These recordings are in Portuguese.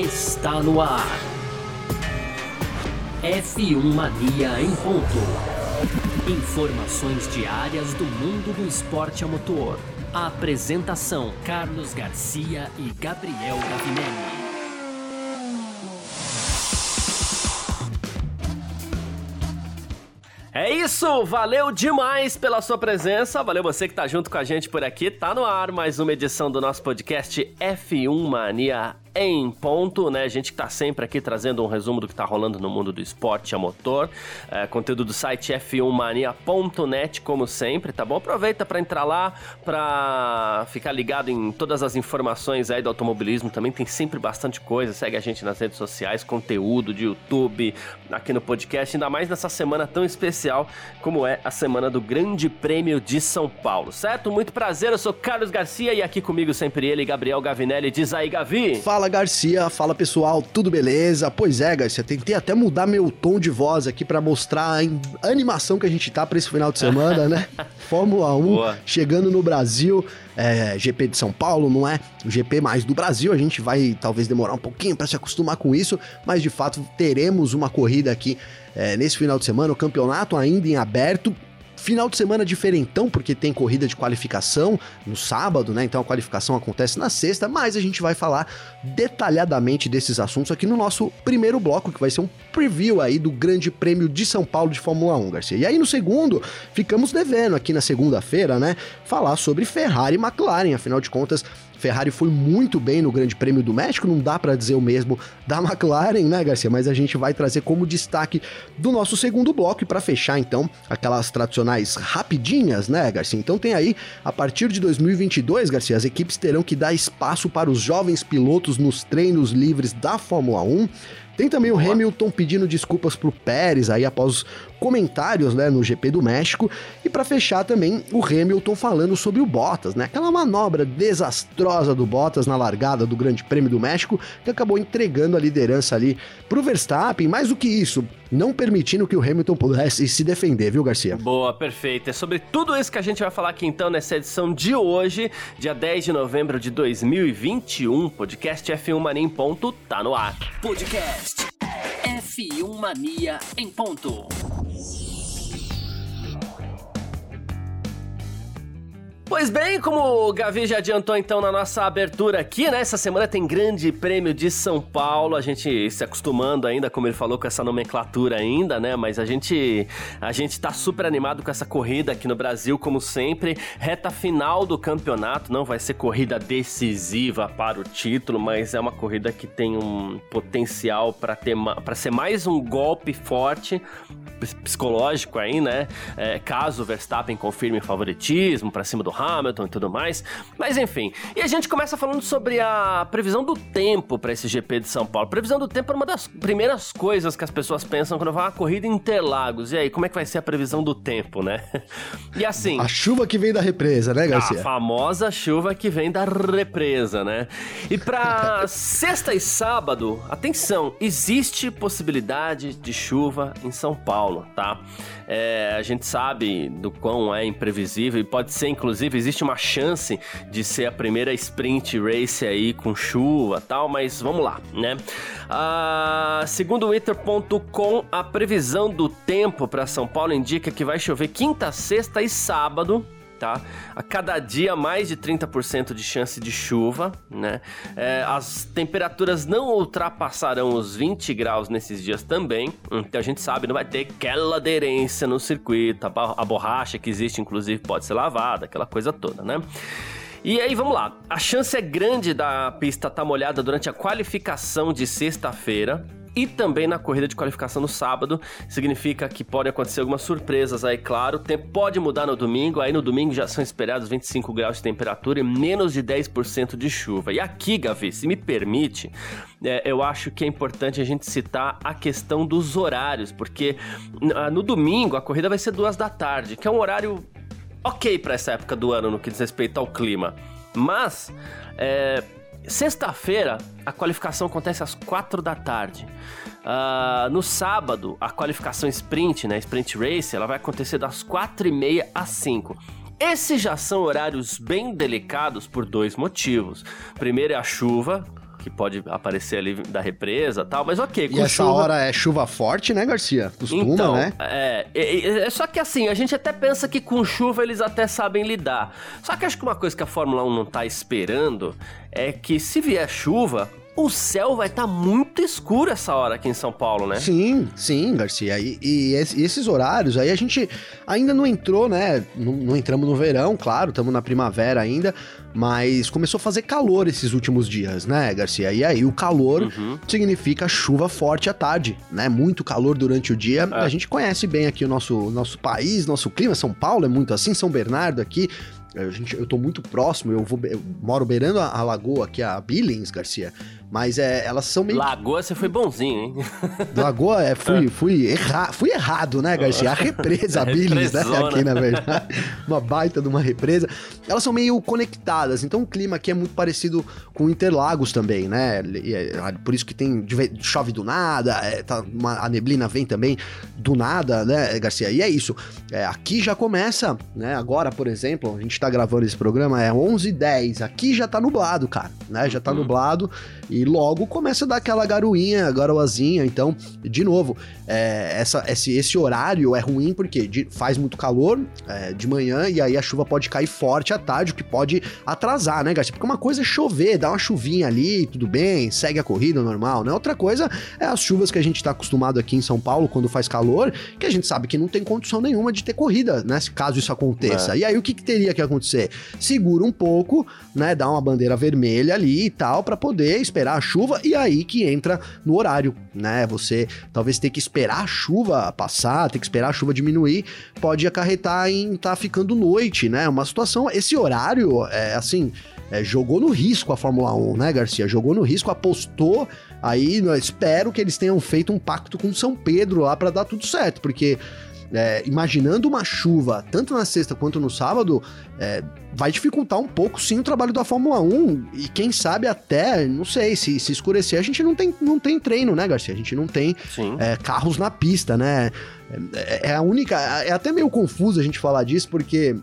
está no ar. F1 Mania em ponto. Informações diárias do mundo do esporte a motor. A apresentação: Carlos Garcia e Gabriel Gavinelli. É isso, valeu demais pela sua presença, valeu você que tá junto com a gente por aqui. Tá no ar mais uma edição do nosso podcast F1 Mania em ponto, né? A gente que tá sempre aqui trazendo um resumo do que tá rolando no mundo do esporte a motor. É, conteúdo do site f1mania.net, como sempre, tá bom? Aproveita para entrar lá, para ficar ligado em todas as informações aí do automobilismo. Também tem sempre bastante coisa. Segue a gente nas redes sociais, conteúdo de YouTube, aqui no podcast, ainda mais nessa semana tão especial como é a semana do Grande Prêmio de São Paulo, certo? Muito prazer, eu sou Carlos Garcia e aqui comigo sempre ele, Gabriel Gavinelli. Diz aí, Gavi. Fala Fala Garcia, fala pessoal, tudo beleza? Pois é, Garcia, tentei até mudar meu tom de voz aqui para mostrar a animação que a gente tá para esse final de semana, né? Fórmula 1 Boa. chegando no Brasil, é, GP de São Paulo, não é o GP mais do Brasil, a gente vai talvez demorar um pouquinho para se acostumar com isso, mas de fato teremos uma corrida aqui é, nesse final de semana, o campeonato ainda em aberto, Final de semana diferentão, porque tem corrida de qualificação no sábado, né? Então a qualificação acontece na sexta, mas a gente vai falar detalhadamente desses assuntos aqui no nosso primeiro bloco, que vai ser um preview aí do Grande Prêmio de São Paulo de Fórmula 1, Garcia. E aí no segundo, ficamos devendo aqui na segunda-feira, né? Falar sobre Ferrari e McLaren, afinal de contas, Ferrari foi muito bem no Grande Prêmio do México, não dá para dizer o mesmo da McLaren, né, Garcia? Mas a gente vai trazer como destaque do nosso segundo bloco e para fechar então aquelas tradicionais rapidinhas, né, Garcia? Então tem aí a partir de 2022, Garcia, as equipes terão que dar espaço para os jovens pilotos nos treinos livres da Fórmula 1. Tem também o Hamilton pedindo desculpas pro Pérez aí após comentários, né, no GP do México. E para fechar também o Hamilton falando sobre o Bottas, né? Aquela manobra desastrosa do Bottas na largada do Grande Prêmio do México, que acabou entregando a liderança ali pro Verstappen. Mais do que isso, não permitindo que o Hamilton pudesse se defender, viu, Garcia? Boa, perfeito. É sobre tudo isso que a gente vai falar aqui então nessa edição de hoje, dia 10 de novembro de 2021. Podcast F1 Mania em ponto tá no ar. Podcast F1 Mania em ponto. Pois bem, como o Gavi já adiantou então na nossa abertura aqui, né? Essa semana tem Grande Prêmio de São Paulo. A gente se acostumando ainda, como ele falou, com essa nomenclatura ainda, né? Mas a gente a gente tá super animado com essa corrida aqui no Brasil, como sempre. Reta final do campeonato, não vai ser corrida decisiva para o título, mas é uma corrida que tem um potencial para ter para ser mais um golpe forte psicológico aí, né? É, caso o Verstappen confirme favoritismo para cima do Hamilton e tudo mais. Mas enfim, e a gente começa falando sobre a previsão do tempo para esse GP de São Paulo. Previsão do tempo é uma das primeiras coisas que as pessoas pensam quando vai uma corrida em Interlagos. E aí, como é que vai ser a previsão do tempo, né? E assim. A chuva que vem da represa, né, Garcia? A famosa chuva que vem da represa, né? E para sexta e sábado, atenção, existe possibilidade de chuva em São Paulo, tá? É, a gente sabe do quão é imprevisível e pode ser, inclusive, existe uma chance de ser a primeira sprint race aí com chuva tal, mas vamos lá, né? Ah, segundo o Twitter.com, a previsão do tempo para São Paulo indica que vai chover quinta, sexta e sábado tá? A cada dia mais de 30% de chance de chuva, né? É, as temperaturas não ultrapassarão os 20 graus nesses dias também, então a gente sabe, não vai ter aquela aderência no circuito, a, borracha que existe inclusive pode ser lavada, aquela coisa toda, né? E aí, vamos lá. A chance é grande da pista estar tá molhada durante a qualificação de sexta-feira, e também na corrida de qualificação no sábado. Significa que podem acontecer algumas surpresas aí, claro. O tempo pode mudar no domingo, aí no domingo já são esperados 25 graus de temperatura e menos de 10% de chuva. E aqui, Gavi, se me permite, é, eu acho que é importante a gente citar a questão dos horários, porque ah, no domingo a corrida vai ser duas da tarde, que é um horário ok para essa época do ano no que diz respeito ao clima. Mas, é, Sexta-feira, a qualificação acontece às 4 da tarde. Uh, no sábado, a qualificação sprint, né, sprint race, ela vai acontecer das 4 e meia às 5. Esses já são horários bem delicados por dois motivos. Primeiro é a chuva, que pode aparecer ali da represa tal, mas ok. e essa chuva... hora é chuva forte, né, Garcia? Costuma, então, né? É, é, é, só que assim, a gente até pensa que com chuva eles até sabem lidar. Só que acho que uma coisa que a Fórmula 1 não tá esperando é que se vier chuva, o céu vai estar tá muito escuro essa hora aqui em São Paulo, né? Sim, sim, Garcia. E, e, esses horários aí a gente ainda não entrou, né? Não, não entramos no verão, claro, estamos na primavera ainda, mas começou a fazer calor esses últimos dias, né, Garcia? E aí o calor uhum. significa chuva forte à tarde, né? Muito calor durante o dia. É. A gente conhece bem aqui o nosso, nosso país, nosso clima. São Paulo é muito assim, São Bernardo aqui a gente, eu tô muito próximo, eu, vou, eu moro beirando a, a lagoa aqui, a Billings, Garcia. Mas é, elas são meio. Lagoa, você foi bonzinho, hein? Lagoa, é, fui, fui, erra... fui errado, né, Garcia? A represa, a Billings, né? Aqui, na verdade. Uma baita de uma represa. Elas são meio conectadas, então o clima aqui é muito parecido com Interlagos também, né? Por isso que tem. chove do nada, é, tá uma, a neblina vem também do nada, né, Garcia? E é isso. É, aqui já começa, né? Agora, por exemplo, a gente tá gravando esse programa, é 11h10. Aqui já tá nublado, cara, né? Já tá uhum. nublado. E logo começa a dar aquela garoinha, garoazinha. Então, de novo, é, essa, esse, esse horário é ruim porque de, faz muito calor é, de manhã e aí a chuva pode cair forte à tarde, o que pode atrasar, né, Garcia? Porque uma coisa é chover, dar uma chuvinha ali, tudo bem, segue a corrida normal, né? Outra coisa é as chuvas que a gente tá acostumado aqui em São Paulo quando faz calor, que a gente sabe que não tem condição nenhuma de ter corrida, né? Caso isso aconteça. É. E aí o que, que teria que acontecer? Segura um pouco, né? Dá uma bandeira vermelha ali e tal, para poder esperar esperar a chuva e aí que entra no horário, né? Você talvez ter que esperar a chuva passar, ter que esperar a chuva diminuir, pode acarretar em estar tá ficando noite, né? Uma situação, esse horário, é assim, é, jogou no risco a Fórmula 1, né, Garcia? Jogou no risco, apostou. Aí, espero que eles tenham feito um pacto com São Pedro lá para dar tudo certo, porque é, imaginando uma chuva, tanto na sexta quanto no sábado, é, vai dificultar um pouco sim o trabalho da Fórmula 1. E quem sabe até, não sei, se, se escurecer, a gente não tem, não tem treino, né, Garcia? A gente não tem é, carros na pista, né? É, é a única. É até meio confuso a gente falar disso, porque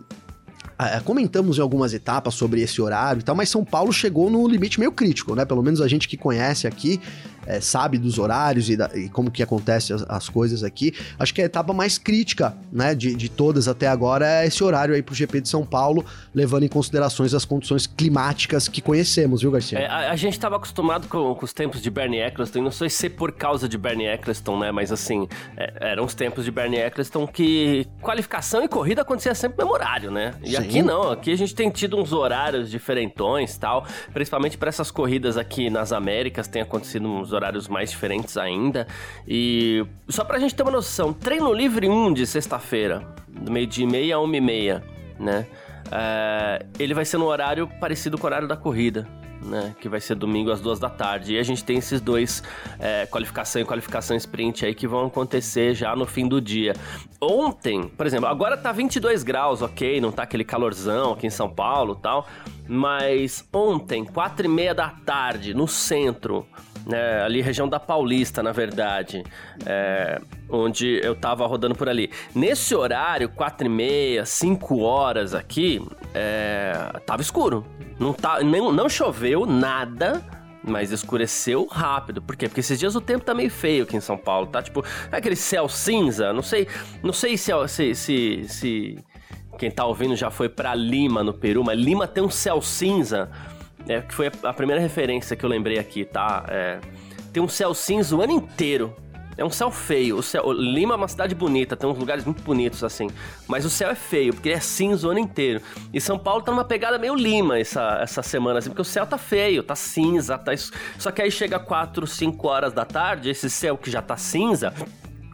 comentamos em algumas etapas sobre esse horário e tal, mas São Paulo chegou no limite meio crítico, né? Pelo menos a gente que conhece aqui é, sabe dos horários e, da, e como que acontece as, as, coisas aqui. Acho que a etapa mais crítica, né, de, de todas até agora é esse horário aí pro GP de São Paulo, levando em considerações as condições climáticas que conhecemos, viu, Garcia? É, a, a, gente estava acostumado com, com, os tempos de Bernie Eccleston, não sei se é por causa de Bernie Eccleston, né, mas assim, é, eram os tempos de Bernie Eccleston que qualificação e corrida acontecia sempre no mesmo horário, né? E Sim. aqui não, aqui a gente tem tido uns horários diferentões tal, principalmente para essas corridas aqui nas Américas, tem acontecido uns horários mais diferentes ainda. E só pra gente ter uma noção, treino livre 1 de sexta-feira, do meio de meia a uma e meia, né? É, ele vai ser no horário parecido com o horário da corrida. Né, que vai ser domingo às duas da tarde. E a gente tem esses dois, é, qualificação e qualificação sprint aí, que vão acontecer já no fim do dia. Ontem, por exemplo, agora tá 22 graus, ok, não tá aquele calorzão aqui em São Paulo tal, mas ontem, quatro e meia da tarde, no centro, né, ali região da Paulista, na verdade, é, onde eu tava rodando por ali. Nesse horário, quatro e meia, cinco horas aqui, é, tava escuro. Não, tá, nem, não choveu nada, mas escureceu rápido. Por quê? Porque esses dias o tempo tá meio feio aqui em São Paulo, tá? Tipo, é aquele céu cinza, não sei, não sei se, se, se, se quem tá ouvindo já foi para Lima, no Peru, mas Lima tem um céu cinza é, que foi a primeira referência que eu lembrei aqui, tá? É, tem um céu cinza o ano inteiro. É um céu feio. O céu, Lima é uma cidade bonita, tem uns lugares muito bonitos assim. Mas o céu é feio, porque é cinza o ano inteiro. E São Paulo tá numa pegada meio Lima essa, essa semana, assim, porque o céu tá feio, tá cinza, tá. Só que aí chega 4, 5 horas da tarde, esse céu que já tá cinza,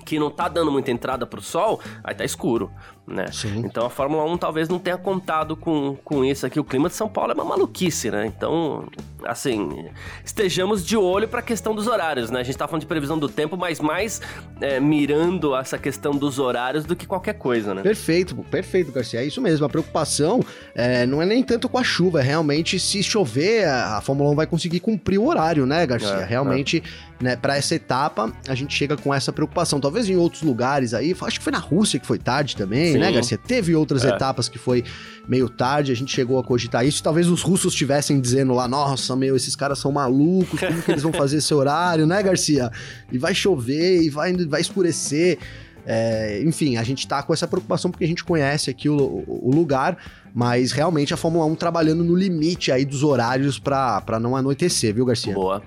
que não tá dando muita entrada pro sol, aí tá escuro né? Sim. Então a Fórmula 1 talvez não tenha contado com, com isso aqui. O clima de São Paulo é uma maluquice, né? Então, assim, estejamos de olho para a questão dos horários, né? A gente tá falando de previsão do tempo, mas mais é, mirando essa questão dos horários do que qualquer coisa, né? Perfeito, perfeito, Garcia. É isso mesmo. A preocupação é, não é nem tanto com a chuva, é realmente se chover, a Fórmula 1 vai conseguir cumprir o horário, né, Garcia? É, realmente, né, para essa etapa, a gente chega com essa preocupação. Talvez em outros lugares aí, acho que foi na Rússia que foi tarde também, Sim. né, Garcia? Teve outras é. etapas que foi meio tarde, a gente chegou a cogitar isso. Talvez os russos estivessem dizendo lá, nossa, meu, esses caras são malucos, como que eles vão fazer esse horário, né, Garcia? E vai chover, e vai, vai escurecer. É, enfim, a gente tá com essa preocupação porque a gente conhece aqui o, o, lugar, mas realmente a Fórmula 1 trabalhando no limite aí dos horários para não anoitecer, viu, Garcia? Boa.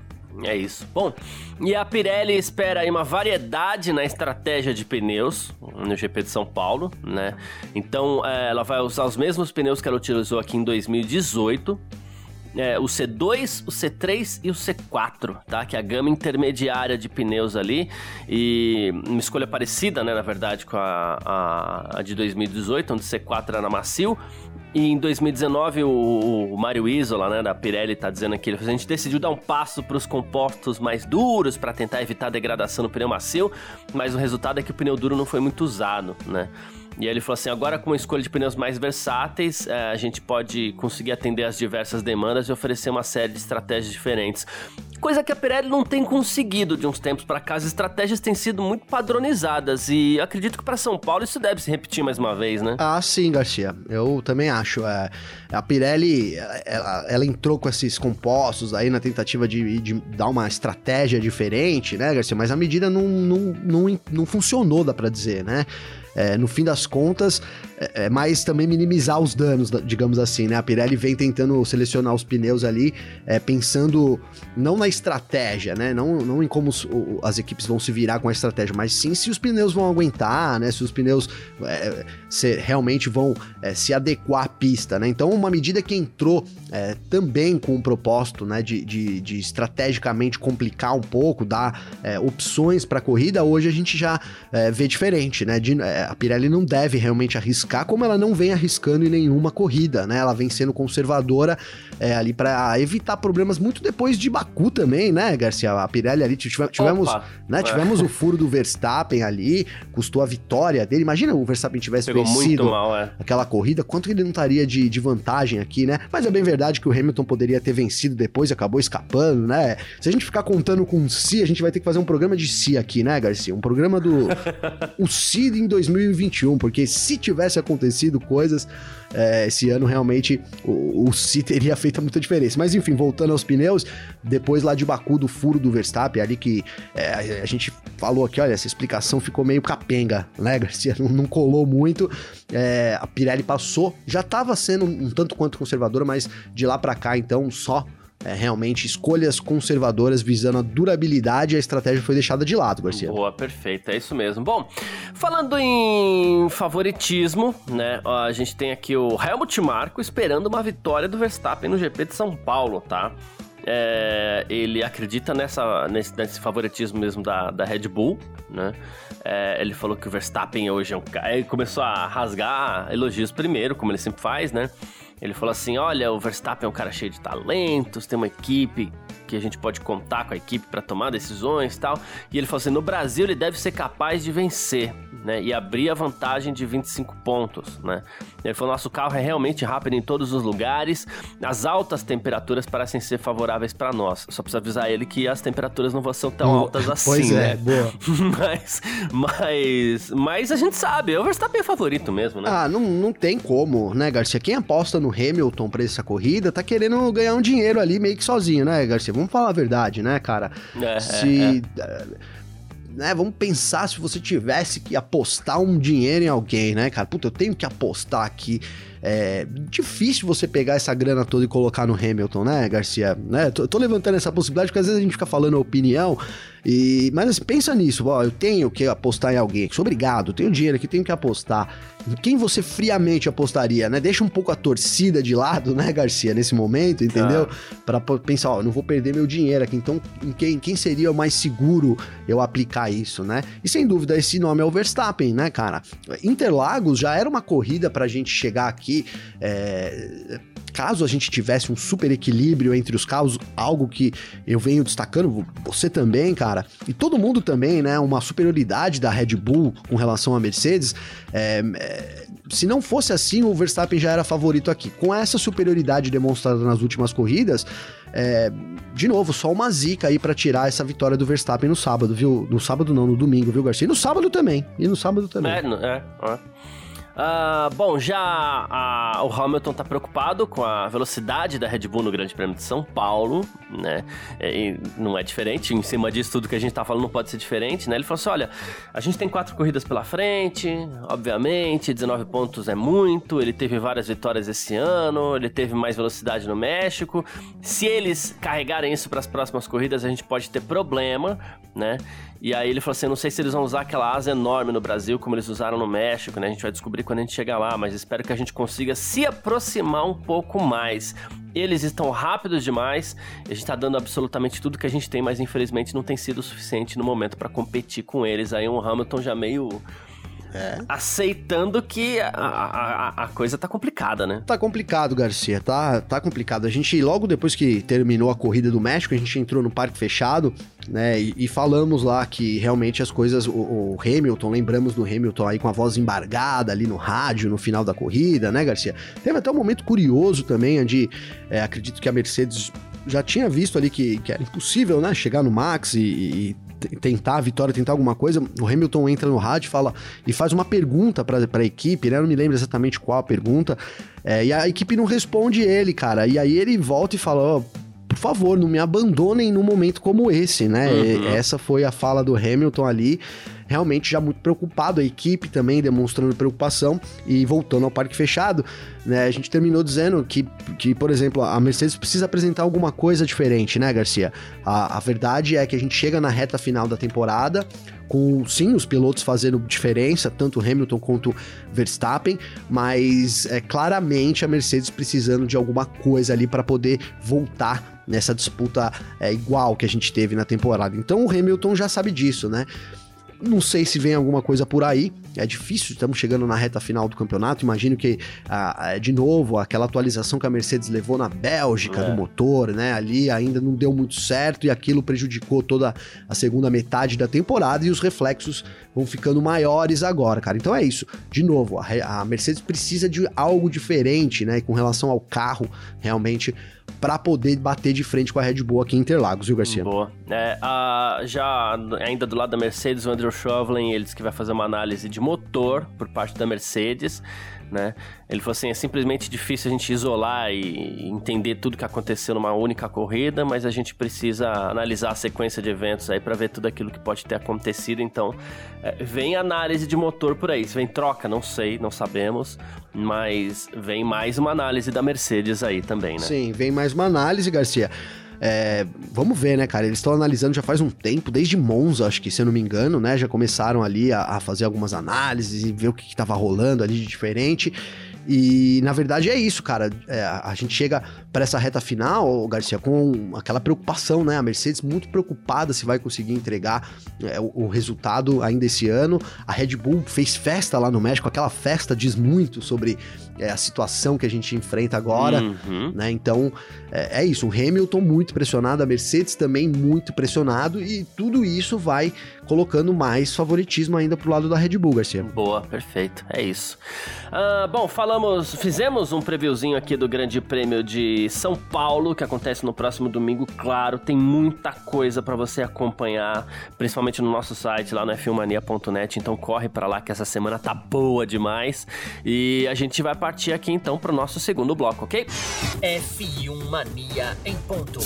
É isso. Bom, e a Pirelli espera aí uma variedade na estratégia de pneus no GP de São Paulo, né? Então, é, ela vai usar os mesmos pneus que ela utilizou aqui em 2018 é, o C2, o C3 e o C4, tá? Que é a gama intermediária de pneus ali. E uma escolha parecida, né, na verdade, com a, a, a de 2018, onde o C4 era na macio. E em 2019, o, o Mário Isola, né, da Pirelli, tá dizendo aqui, a gente decidiu dar um passo para os compostos mais duros para tentar evitar a degradação do pneu macio, mas o resultado é que o pneu duro não foi muito usado, né? E aí ele falou assim: agora com uma escolha de pneus mais versáteis, é, a gente pode conseguir atender as diversas demandas e oferecer uma série de estratégias diferentes. Coisa que a Pirelli não tem conseguido de uns tempos para cá. As estratégias têm sido muito padronizadas e acredito que para São Paulo isso deve se repetir mais uma vez, né? Ah, sim, Garcia. Eu também acho. É, a Pirelli, ela, ela, entrou com esses compostos aí na tentativa de, de, dar uma estratégia diferente, né, Garcia? Mas a medida não, não, não, não funcionou, dá para dizer, né? É, no fim das contas, é, é, mais também minimizar os danos, digamos assim, né? A Pirelli vem tentando selecionar os pneus ali, é, pensando não na estratégia, né? Não, não em como os, o, as equipes vão se virar com a estratégia, mas sim se os pneus vão aguentar, né? Se os pneus é, se, realmente vão é, se adequar à pista, né? Então, uma medida que entrou é, também com o propósito, né? De, de, de, estrategicamente complicar um pouco, dar opções para a corrida, hoje a gente já vê diferente, né? De, a Pirelli não deve realmente arriscar, como ela não vem arriscando em nenhuma corrida, né? Ela vem sendo conservadora é, ali para evitar problemas muito depois de Baku também, né, Garcia? A Pirelli ali tivemos, né, tivemos o furo do Verstappen ali, custou a vitória dele. Imagina o Verstappen tivesse Pegou vencido mal, é. aquela corrida, quanto ele não estaria de, de vantagem aqui, né? Mas é bem verdade que o Hamilton poderia ter vencido depois, acabou escapando, né? Se a gente ficar contando com o Si, a gente vai ter que fazer um programa de Si aqui, né, Garcia? Um programa do o Si em 2000 2021, porque se tivesse acontecido coisas é, esse ano, realmente o, o Si teria feito muita diferença. Mas enfim, voltando aos pneus, depois lá de Baku, do furo do Verstappen, ali que é, a gente falou aqui, olha, essa explicação ficou meio capenga, né, Garcia? Não, não colou muito. É, a Pirelli passou, já estava sendo um tanto quanto conservadora, mas de lá para cá, então, só é, realmente escolhas conservadoras visando a durabilidade, a estratégia foi deixada de lado, Garcia. Boa, perfeito, é isso mesmo. Bom, falando em favoritismo, né, a gente tem aqui o Helmut Marko esperando uma vitória do Verstappen no GP de São Paulo, tá? É, ele acredita nessa, nesse, nesse, favoritismo mesmo da, da Red Bull, né? É, ele falou que o Verstappen hoje é um cara. Ele começou a rasgar elogios primeiro, como ele sempre faz, né? Ele falou assim: olha, o Verstappen é um cara cheio de talentos, tem uma equipe que a gente pode contar com a equipe para tomar decisões e tal. E ele falou assim: no Brasil ele deve ser capaz de vencer, né? E abrir a vantagem de 25 pontos, né? Ele falou: nosso carro é realmente rápido em todos os lugares, as altas temperaturas parecem ser favoráveis para nós. Só precisa avisar ele que as temperaturas não vão ser tão oh, altas assim, pois é, né? boa. mas, mas, mas a gente sabe, o Verstappen é favorito mesmo, né? Ah, não, não tem como, né, Garcia? Quem aposta no Hamilton pra essa corrida tá querendo ganhar um dinheiro ali meio que sozinho, né, Garcia? Vamos falar a verdade, né, cara? É, se. É. Né, vamos pensar se você tivesse que apostar um dinheiro em alguém, né, cara? Puta, eu tenho que apostar aqui. É difícil você pegar essa grana toda e colocar no Hamilton, né, Garcia? Né? Tô, tô levantando essa possibilidade porque às vezes a gente fica falando a opinião e, mas assim, pensa nisso, ó, eu tenho que apostar em alguém, sou obrigado, tenho dinheiro aqui, tenho que apostar. Em quem você friamente apostaria, né? Deixa um pouco a torcida de lado, né, Garcia, nesse momento, entendeu? Ah. Para pensar, ó, não vou perder meu dinheiro aqui, então em quem, quem seria o mais seguro eu aplicar isso, né? E sem dúvida, esse nome é o Verstappen, né, cara? Interlagos já era uma corrida pra gente chegar aqui é, caso a gente tivesse um super equilíbrio entre os carros, algo que eu venho destacando, você também, cara, e todo mundo também, né? Uma superioridade da Red Bull com relação à Mercedes. É, é, se não fosse assim, o Verstappen já era favorito aqui. Com essa superioridade demonstrada nas últimas corridas, é, de novo, só uma zica aí para tirar essa vitória do Verstappen no sábado, viu? No sábado não, no domingo, viu, Garcia? E no sábado também. E no sábado também. É, é, é. Uh, bom, já a, o Hamilton tá preocupado com a velocidade da Red Bull no Grande Prêmio de São Paulo, né? E não é diferente, em cima disso tudo que a gente tá falando não pode ser diferente, né? Ele falou assim: olha, a gente tem quatro corridas pela frente, obviamente, 19 pontos é muito, ele teve várias vitórias esse ano, ele teve mais velocidade no México. Se eles carregarem isso para as próximas corridas, a gente pode ter problema, né? E aí ele falou assim: não sei se eles vão usar aquela asa enorme no Brasil, como eles usaram no México, né? A gente vai descobrir quando a gente chegar lá, mas espero que a gente consiga se aproximar um pouco mais. Eles estão rápidos demais, a gente tá dando absolutamente tudo que a gente tem, mas infelizmente não tem sido o suficiente no momento para competir com eles. Aí um Hamilton já meio é. Aceitando que a, a, a, coisa tá complicada, né? Tá complicado, Garcia. Tá, tá complicado. A gente, logo depois que terminou a corrida do México, a gente entrou no parque fechado, né? E, e falamos lá que realmente as coisas. O, o, Hamilton, lembramos do Hamilton aí com a voz embargada ali no rádio no final da corrida, né, Garcia? Teve até um momento curioso também, onde é, acredito que a Mercedes já tinha visto ali que, que era impossível, né? Chegar no Max e, e tentar a vitória, tentar alguma coisa, o Hamilton entra no rádio fala e faz uma pergunta para a equipe, né? Eu não me lembro exatamente qual a pergunta. É, e a equipe não responde ele, cara. E aí ele volta e fala: oh, favor, não me abandonem num momento como esse, né? Uhum. Essa foi a fala do Hamilton ali realmente já muito preocupado, a equipe também demonstrando preocupação e voltando ao parque fechado, né? A gente terminou dizendo que, que por exemplo, a Mercedes precisa apresentar alguma coisa diferente, né, Garcia? A, a verdade é que a gente chega na reta final da temporada com sim os pilotos fazendo diferença, tanto Hamilton quanto Verstappen, mas é claramente a Mercedes precisando de alguma coisa ali para poder voltar nessa disputa é, igual que a gente teve na temporada. Então o Hamilton já sabe disso, né? Não sei se vem alguma coisa por aí. É difícil, estamos chegando na reta final do campeonato. Imagino que, ah, de novo, aquela atualização que a Mercedes levou na Bélgica é. do motor, né? Ali ainda não deu muito certo e aquilo prejudicou toda a segunda metade da temporada e os reflexos vão ficando maiores agora, cara. Então é isso. De novo, a, a Mercedes precisa de algo diferente, né? Com relação ao carro, realmente para poder bater de frente com a Red Bull aqui em Interlagos, viu, Garcia? Boa. É, a, já ainda do lado da Mercedes, o Andrew Chauvelin, ele disse que vai fazer uma análise de motor por parte da Mercedes né? Ele falou assim, é simplesmente difícil a gente isolar e entender tudo que aconteceu numa única corrida, mas a gente precisa analisar a sequência de eventos aí para ver tudo aquilo que pode ter acontecido. Então, é, vem análise de motor por aí. Se vem troca, não sei, não sabemos, mas vem mais uma análise da Mercedes aí também, né? Sim, vem mais uma análise, Garcia. É, vamos ver, né, cara? Eles estão analisando já faz um tempo, desde Monza, acho que, se eu não me engano, né? Já começaram ali a, a fazer algumas análises e ver o que, estava rolando ali de diferente. E na verdade é isso, cara. É, a gente chega para essa reta final, Garcia, com aquela preocupação, né? A Mercedes muito preocupada se vai conseguir entregar é, o, o, resultado ainda esse ano. A Red Bull fez festa lá no México, aquela festa diz muito sobre é, a situação que a gente enfrenta agora, uhum. né? Então é, é, isso. O Hamilton muito pressionado, a Mercedes também muito pressionado e tudo isso vai colocando mais favoritismo ainda pro lado da Red Bull, Garcia. Boa, perfeito. É isso. Uh, bom, falamos, fizemos um previewzinho aqui do Grande Prêmio de São Paulo, que acontece no próximo domingo. Claro, tem muita coisa para você acompanhar, principalmente no nosso site lá no f1mania.net. Então corre para lá que essa semana tá boa demais. E a gente vai partir aqui então pro nosso segundo bloco, ok? F1 Mania em ponto.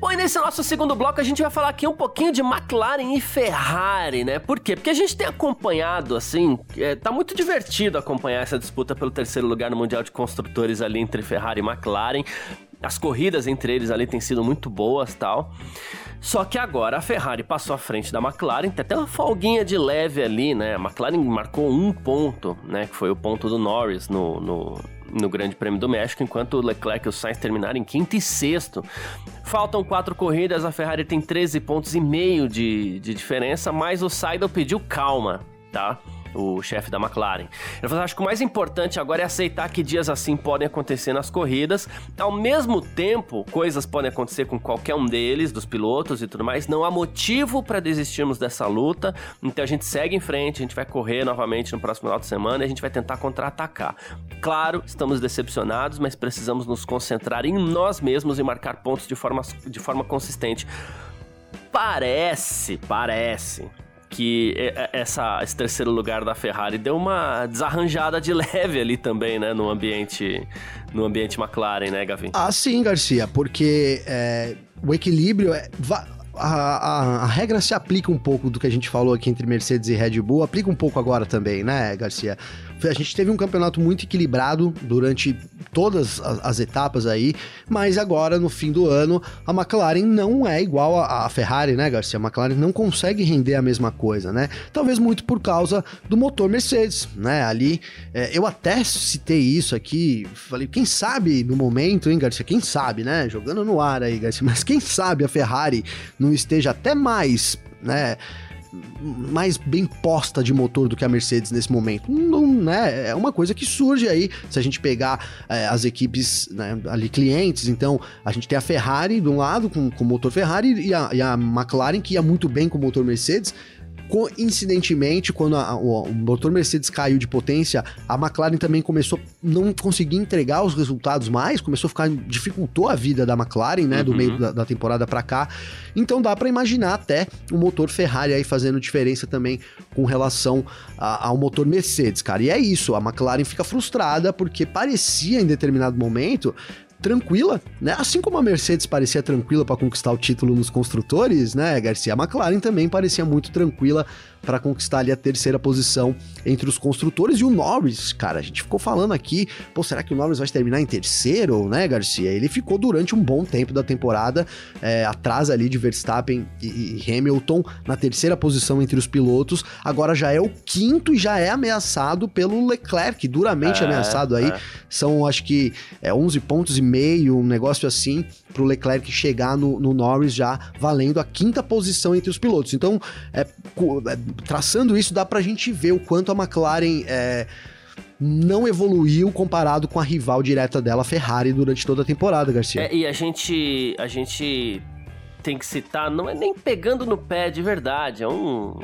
Bom, e nesse nosso segundo bloco a gente vai falar aqui um pouquinho de McLaren e Ferrari, né? Por quê? Porque a gente tem acompanhado, assim, é, tá muito divertido acompanhar essa disputa pelo terceiro lugar no Mundial de Construtores ali entre Ferrari e McLaren. As corridas entre eles ali têm sido muito boas tal. Só que agora a Ferrari passou à frente da McLaren, tem até uma folguinha de leve ali, né? A McLaren marcou um ponto, né? Que foi o ponto do Norris no, no no Grande Prêmio do México, enquanto o Leclerc e o Sainz terminaram em quinto e sexto. Faltam quatro corridas, a Ferrari tem 13 pontos e meio de, de diferença, mas o Seidel pediu calma, tá? O chefe da McLaren. Ele falou: acho que o mais importante agora é aceitar que dias assim podem acontecer nas corridas. Ao mesmo tempo, coisas podem acontecer com qualquer um deles, dos pilotos e tudo mais. Não há motivo para desistirmos dessa luta. Então a gente segue em frente, a gente vai correr novamente no próximo final de semana e a gente vai tentar contra-atacar. Claro, estamos decepcionados, mas precisamos nos concentrar em nós mesmos e marcar pontos de forma, de forma consistente. Parece, parece que essa, esse terceiro lugar da Ferrari deu uma desarranjada de leve ali também, né, no ambiente, no ambiente McLaren, né, Gavin? Ah, sim, Garcia, porque é, o equilíbrio é, a, a, a, regra se aplica um pouco do que a gente falou aqui entre Mercedes e Red Bull, aplica um pouco agora também, né, Garcia? a gente teve um campeonato muito equilibrado durante todas as, as, etapas aí, mas agora no fim do ano a McLaren não é igual à Ferrari, né, Garcia? A McLaren não consegue render a mesma coisa, né? Talvez muito por causa do motor Mercedes, né? Ali, é, eu até citei isso aqui, falei, quem sabe no momento, hein, Garcia? Quem sabe, né? Jogando no ar aí, Garcia, mas quem sabe a Ferrari esteja até mais, né? mais bem posta de motor do que a Mercedes nesse momento. Não, né? É uma coisa que surge aí, se a gente pegar é, as equipes né, ali clientes, então a gente tem a Ferrari de um lado com o motor Ferrari e a, e a McLaren que ia muito bem com o motor Mercedes coincidentemente, quando a, o, o, motor Mercedes caiu de potência, a McLaren também começou a não conseguir entregar os resultados mais, começou a ficar dificultou a vida da McLaren, né, uhum. do meio da, da temporada para cá. Então dá para imaginar até o motor Ferrari aí fazendo diferença também com relação a, ao motor Mercedes, cara. E é isso, a McLaren fica frustrada porque parecia em determinado momento tranquila, né? Assim como a Mercedes parecia tranquila para conquistar o título nos construtores, né, Garcia? A McLaren também parecia muito tranquila para conquistar ali a terceira posição entre os construtores e o Norris, cara, a gente ficou falando aqui, pô, será que o Norris vai terminar em terceiro, né, Garcia? Ele ficou durante um bom tempo da temporada é, atrás ali de Verstappen e, e, Hamilton na terceira posição entre os pilotos, agora já é o quinto e já é ameaçado pelo Leclerc, duramente é, ameaçado aí, é. são acho que é, 11 pontos e meio, um negócio assim, pro Leclerc chegar no, no Norris já valendo a quinta posição entre os pilotos, então é, é traçando isso, dá pra gente ver o quanto a McLaren é, não evoluiu comparado com a rival direta dela, a Ferrari, durante toda a temporada, Garcia. É, e a gente, a gente tem que citar, não é nem pegando no pé de verdade, é um,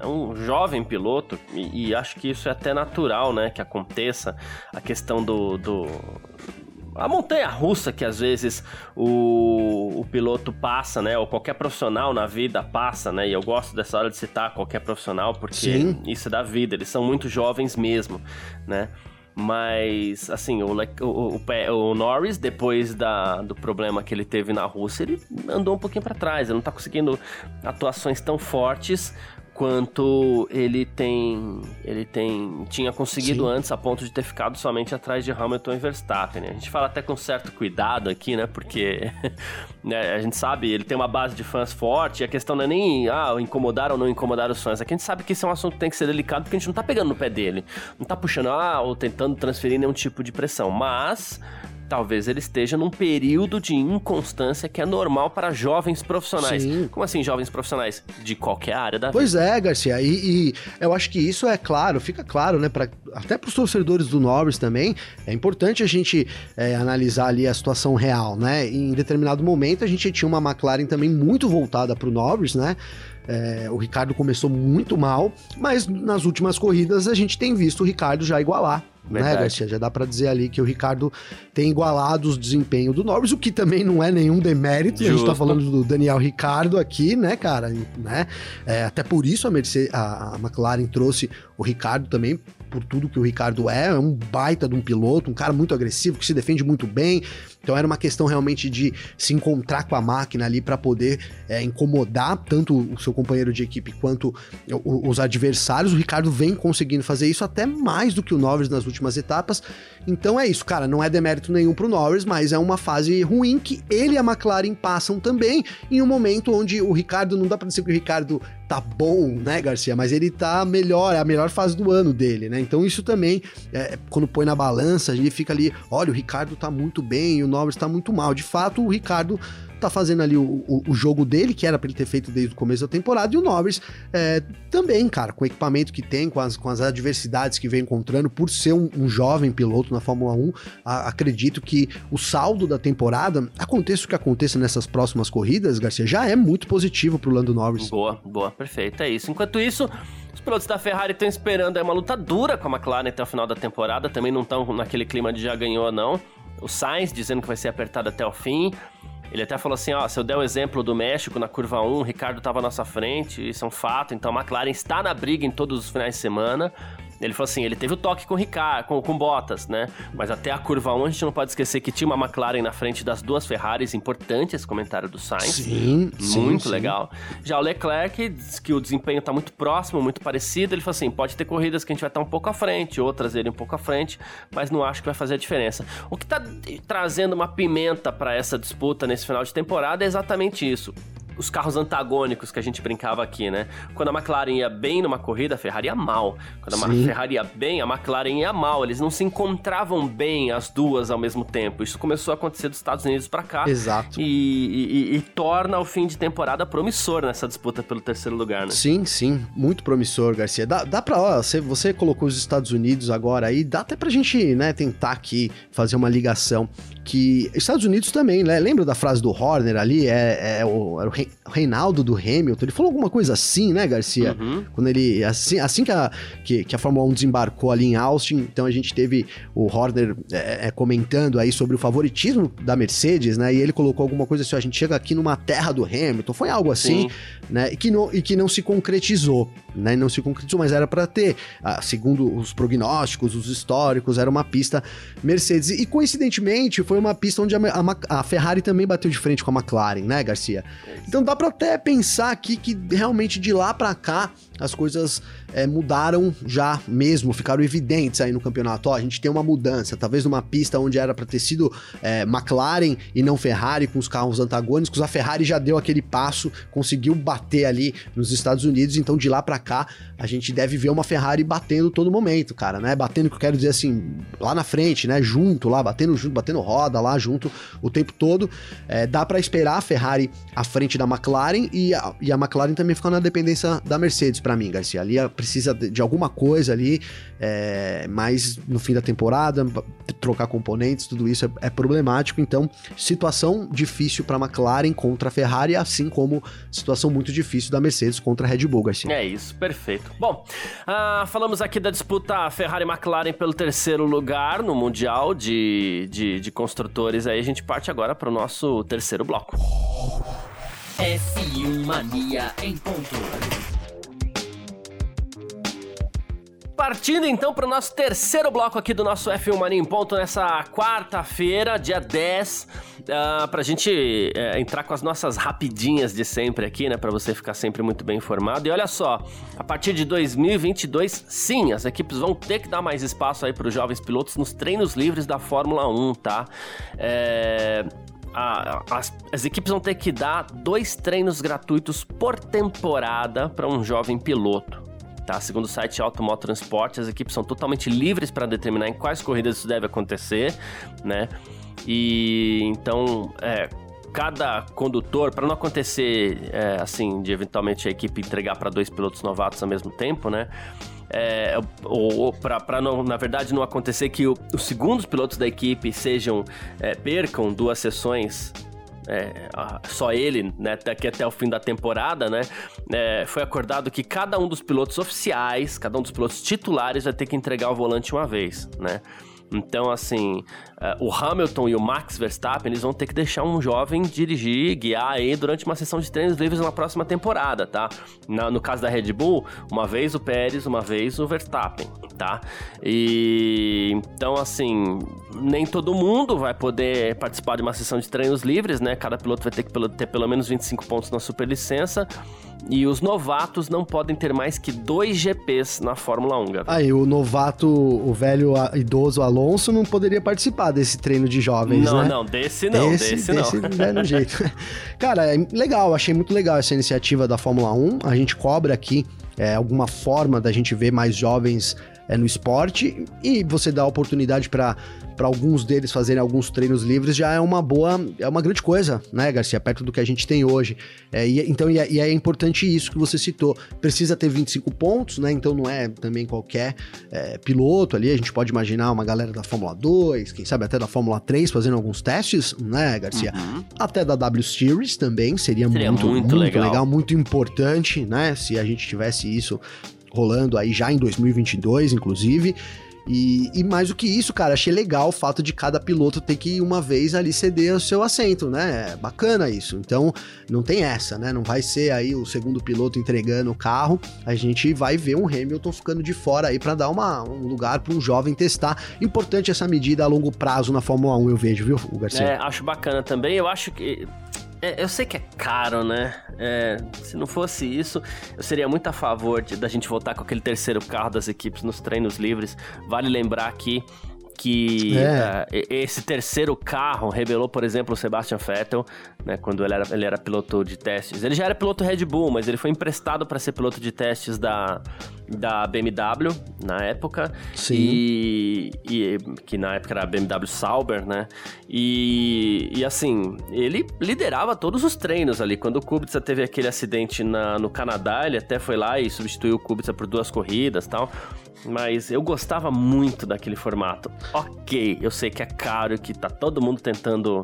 é um jovem piloto, e, e acho que isso é até natural, né, que aconteça, a questão do, do a montanha russa que às vezes o, o piloto passa, né? Ou qualquer profissional na vida passa, né? E eu gosto dessa hora de citar qualquer profissional porque Sim. isso é da vida, eles são muito jovens mesmo, né? Mas, assim, o, o, o, o, Norris, depois da, do problema que ele teve na Rússia, ele andou um pouquinho para trás. Ele não tá conseguindo atuações tão fortes quanto ele tem ele tem tinha conseguido Sim. antes a ponto de ter ficado somente atrás de Hamilton e Verstappen. Né? A gente fala até com certo cuidado aqui, né? Porque né, a gente sabe, ele tem uma base de fãs forte, e a questão não é nem ah, incomodar ou não incomodar os fãs. Aqui a gente sabe que esse é um assunto que tem que ser delicado porque a gente não tá pegando no pé dele. Não tá puxando ah, ou tentando transferir nenhum tipo de pressão, mas talvez ele esteja num período de inconstância que é normal para jovens profissionais. Sim. Como assim, jovens profissionais? De qualquer área da pois vida. Pois é, Garcia. E, e, eu acho que isso é claro, fica claro, né? Pra, até para os torcedores do Norris também, é importante a gente é, analisar ali a situação real, né? Em determinado momento a gente tinha uma McLaren também muito voltada para o Norris, né? É, o Ricardo começou muito mal, mas nas últimas corridas a gente tem visto o Ricardo já igualar né, Verdade. né, Garcia? Já dá para dizer ali que o Ricardo tem igualado o desempenho do Norris, o que também não é nenhum demérito. Justo. A gente tá falando do Daniel Ricardo aqui, né, cara? Né? É, até por isso a, Mercedes, a, a McLaren trouxe o Ricardo também, por tudo que o Ricardo é, é um baita de um piloto, um cara muito agressivo, que se defende muito bem. Então era uma questão realmente de se encontrar com a máquina ali para poder é, incomodar tanto o seu companheiro de equipe quanto os adversários. O Ricardo vem conseguindo fazer isso até mais do que o Norris nas últimas etapas. Então é isso, cara. Não é demérito nenhum pro Norris, mas é uma fase ruim que ele e a McLaren passam também em um momento onde o Ricardo, não dá pra dizer que o Ricardo tá bom, né, Garcia? Mas ele tá melhor, é a melhor fase do ano dele, né? Então isso também, é, quando põe na balança, ele fica ali, olha, o Ricardo tá muito bem, o Norris tá muito mal. De fato, o Ricardo tá fazendo ali o, o, o jogo dele, que era pra ele ter feito desde o começo da temporada, e o Norris é, também, cara, com o equipamento que tem, com as, com as adversidades que vem encontrando, por ser um, um jovem piloto na Fórmula 1, a, acredito que o saldo da temporada, aconteça o que aconteça nessas próximas corridas, Garcia, já é muito positivo pro Lando Norris. Boa, boa, perfeito, é isso. Enquanto isso, os pilotos da Ferrari estão esperando uma luta dura com a McLaren até o final da temporada, também não estão naquele clima de já ganhou ou não. O Sainz dizendo que vai ser apertado até o fim. Ele até falou assim: ó, se eu der o exemplo do México na curva 1, o Ricardo estava à nossa frente, isso é um fato, então a McLaren está na briga em todos os finais de semana. Ele falou assim, ele teve o toque com o Ricardo, com, com Bottas, né? Mas até a curva 1 a gente não pode esquecer que tinha uma McLaren na frente das duas Ferraris, importante esse comentário do Sainz. Sim, Muito sim, legal. Sim. Já o Leclerc diz que o desempenho tá muito próximo, muito parecido. Ele falou assim, pode ter corridas que a gente vai estar um pouco à frente, outras ele um pouco à frente, mas não acho que vai fazer a diferença. O que tá trazendo uma pimenta para essa disputa nesse final de temporada é exatamente isso os carros antagônicos que a gente brincava aqui, né? Quando a McLaren ia bem numa corrida, a Ferrari ia mal. Quando a Sim. Ferrari ia bem, a McLaren ia mal. Eles não se encontravam bem as duas ao mesmo tempo. Isso começou a acontecer dos Estados Unidos para cá. Exato. E, e, e, torna o fim de temporada promissor nessa disputa pelo terceiro lugar, né? Sim, sim. Muito promissor, Garcia. Dá, dá pra, ó, você, você colocou os Estados Unidos agora aí, dá até pra gente, né, tentar aqui fazer uma ligação que Estados Unidos também, né? Lembra da frase do Horner ali? É, é o, era o Reinaldo do Hamilton. Ele falou alguma coisa assim, né, Garcia? Uhum. Quando ele. Assim, assim que, a, que, que, a Fórmula 1 desembarcou ali em Austin, então a gente teve o Horner é, é, comentando aí sobre o favoritismo da Mercedes, né? E ele colocou alguma coisa assim: a gente chega aqui numa terra do Hamilton. Foi algo assim, Sim. né? E que, não, e que não se concretizou, né? Não se concretizou, mas era para ter, ah, segundo os prognósticos, os históricos, era uma pista Mercedes. E coincidentemente, foi foi uma pista onde a, a, a, Ferrari também bateu de frente com a McLaren, né, Garcia? Então dá para até pensar aqui que realmente de lá para cá as coisas é, mudaram já mesmo, ficaram evidentes aí no campeonato. Ó, a gente tem uma mudança, talvez numa pista onde era para ter sido é, McLaren e não Ferrari com os carros antagônicos, a Ferrari já deu aquele passo, conseguiu bater ali nos Estados Unidos, então de lá para cá a gente deve ver uma Ferrari batendo todo momento, cara, né? Batendo, que eu quero dizer assim, lá na frente, né? Junto lá, batendo junto, batendo roda lá junto o tempo todo. É, dá para esperar a Ferrari à frente da McLaren e a, e a McLaren também ficando na dependência da Mercedes para mim, Garcia. Ali precisa de, alguma coisa ali, é, mas no fim da temporada, trocar componentes, tudo isso é, é problemático. Então, situação difícil para McLaren contra a Ferrari, assim como situação muito difícil da Mercedes contra a Red Bull, Garcia. É isso, perfeito. Bom, uh, falamos aqui da disputa Ferrari-McLaren pelo terceiro lugar no Mundial de, de, de construtores. Aí a gente parte agora para o nosso terceiro bloco. F1 Mania em ponto. Partindo então para o nosso terceiro bloco aqui do nosso F1 Mania em Ponto nessa quarta-feira, dia 10, uh, para a gente uh, entrar com as nossas rapidinhas de sempre aqui, né? Para você ficar sempre muito bem informado. E olha só, a partir de 2022, sim, as equipes vão ter que dar mais espaço aí para os jovens pilotos nos treinos livres da Fórmula 1, tá? É as, as, equipes vão ter que dar dois treinos gratuitos por temporada para um jovem piloto. Tá? Segundo o site Automoto Transporte, as equipes são totalmente livres para determinar em quais corridas isso deve acontecer, né? E então, é, cada condutor, para não acontecer é, assim, de eventualmente a equipe entregar para dois pilotos novatos ao mesmo tempo, né? É, ou, ou para na verdade, não acontecer que o, os segundos pilotos da equipe sejam é, percam duas sessões é, só ele, né, daqui até o fim da temporada, né, é, foi acordado que cada um dos pilotos oficiais, cada um dos pilotos titulares vai ter que entregar o volante uma vez, né. Então, assim, uh, o Hamilton e o Max Verstappen, eles vão ter que deixar um jovem dirigir, guiar aí durante uma sessão de treinos livres na próxima temporada, tá? Na, no caso da Red Bull, uma vez o Pérez, uma vez o Verstappen, tá? E então, assim, nem todo mundo vai poder participar de uma sessão de treinos livres, né? Cada piloto vai ter que ter pelo menos 25 pontos na superlicença. E os novatos não podem ter mais que dois GPs na Fórmula 1, Gabriel. Aí, o novato, o velho idoso Alonso não poderia participar desse treino de jovens, não, né? Não, desse não, desse, desse não. Desse velho jeito. Cara, é legal, achei muito legal essa iniciativa da Fórmula 1. A gente cobra aqui é, alguma forma da gente ver mais jovens é, no esporte e você dá oportunidade para para alguns deles fazerem alguns treinos livres já é uma boa, é uma grande coisa, né, Garcia, perto do que a gente tem hoje. É, e, então, e é, e é, importante isso que você citou. Precisa ter 25 pontos, né? Então não é também qualquer é, piloto ali. A gente pode imaginar uma galera da Fórmula 2, quem sabe até da Fórmula 3 fazendo alguns testes, né, Garcia? Uhum. Até da W Series também seria, seria muito, muito, muito legal. legal, muito importante, né? Se a gente tivesse isso rolando aí já em 2022, inclusive. E, e, mais do que isso, cara, achei legal o fato de cada piloto ter que uma vez ali ceder o seu assento, né? É bacana isso. Então, não tem essa, né? Não vai ser aí o segundo piloto entregando o carro. A gente vai ver um Hamilton ficando de fora aí para dar uma, um lugar para um jovem testar. Importante essa medida a longo prazo na Fórmula 1, eu vejo, viu, Garcia? É, acho bacana também. Eu acho que é, eu sei que é caro, né? É, se não fosse isso, eu seria muito a favor de, da gente voltar com aquele terceiro carro das equipes nos treinos livres. Vale lembrar aqui que é. uh, esse terceiro carro revelou, por exemplo, o Sebastian Vettel, né, quando ele era, ele era piloto de testes. Ele já era piloto Red Bull, mas ele foi emprestado para ser piloto de testes da, da BMW na época. Sim. E, e, que na época era a BMW Sauber, né? E, e assim, ele liderava todos os treinos ali. Quando o Kubica teve aquele acidente na, no Canadá, ele até foi lá e substituiu o Kubica por duas corridas tal mas eu gostava muito daquele formato. Ok, eu sei que é caro, que tá todo mundo tentando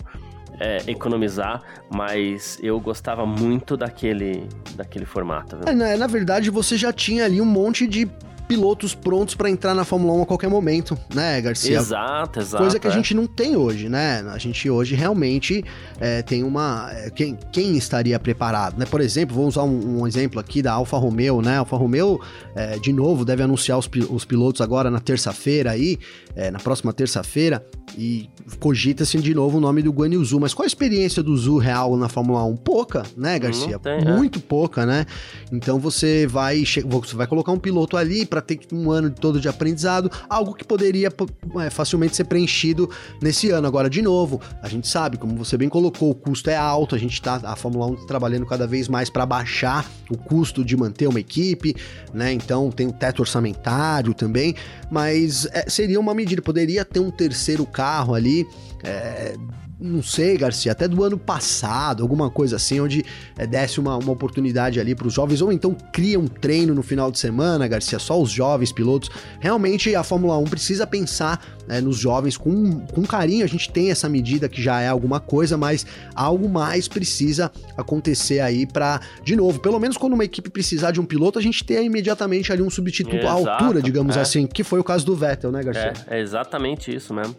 é, economizar, mas eu gostava muito daquele, daquele formato. É, na, na verdade, você já tinha ali um monte de pilotos prontos para entrar na Fórmula 1 a qualquer momento, né, Garcia? Exato, exato. Coisa que a é. gente não tem hoje, né? A gente hoje realmente é, tem uma. É, quem, quem estaria preparado, né? Por exemplo, vou usar um, um exemplo aqui da Alfa Romeo, né? A Alfa Romeo, é, de novo, deve anunciar os, os pilotos agora na terça-feira aí, é, na próxima terça-feira, e cogita-se de novo o nome do Guan Yu Zhu. Mas qual a experiência do Zhu real na Fórmula 1? Pouca, né, Garcia? Tem, é. Muito pouca, né? Então você vai, você vai colocar um piloto ali para ter um ano todo de aprendizado, algo que poderia é, facilmente ser preenchido nesse ano. Agora, de novo, a gente sabe, como você bem colocou, o custo é alto, a gente tá, a Fórmula 1 tá trabalhando cada vez mais para baixar o custo de manter uma equipe, né? Então tem o teto orçamentário também, mas é, seria uma medida, poderia ter um terceiro carro ali. É, não sei, Garcia, até do ano passado, alguma coisa assim, onde é, desse uma, uma oportunidade ali para os jovens, ou então cria um treino no final de semana, Garcia, só os jovens pilotos. Realmente a Fórmula 1 precisa pensar né, nos jovens com, com carinho. A gente tem essa medida que já é alguma coisa, mas algo mais precisa acontecer aí para, de novo, pelo menos quando uma equipe precisar de um piloto, a gente ter imediatamente ali um substituto Exato, à altura, digamos é. assim, que foi o caso do Vettel, né, Garcia? É, é exatamente isso mesmo.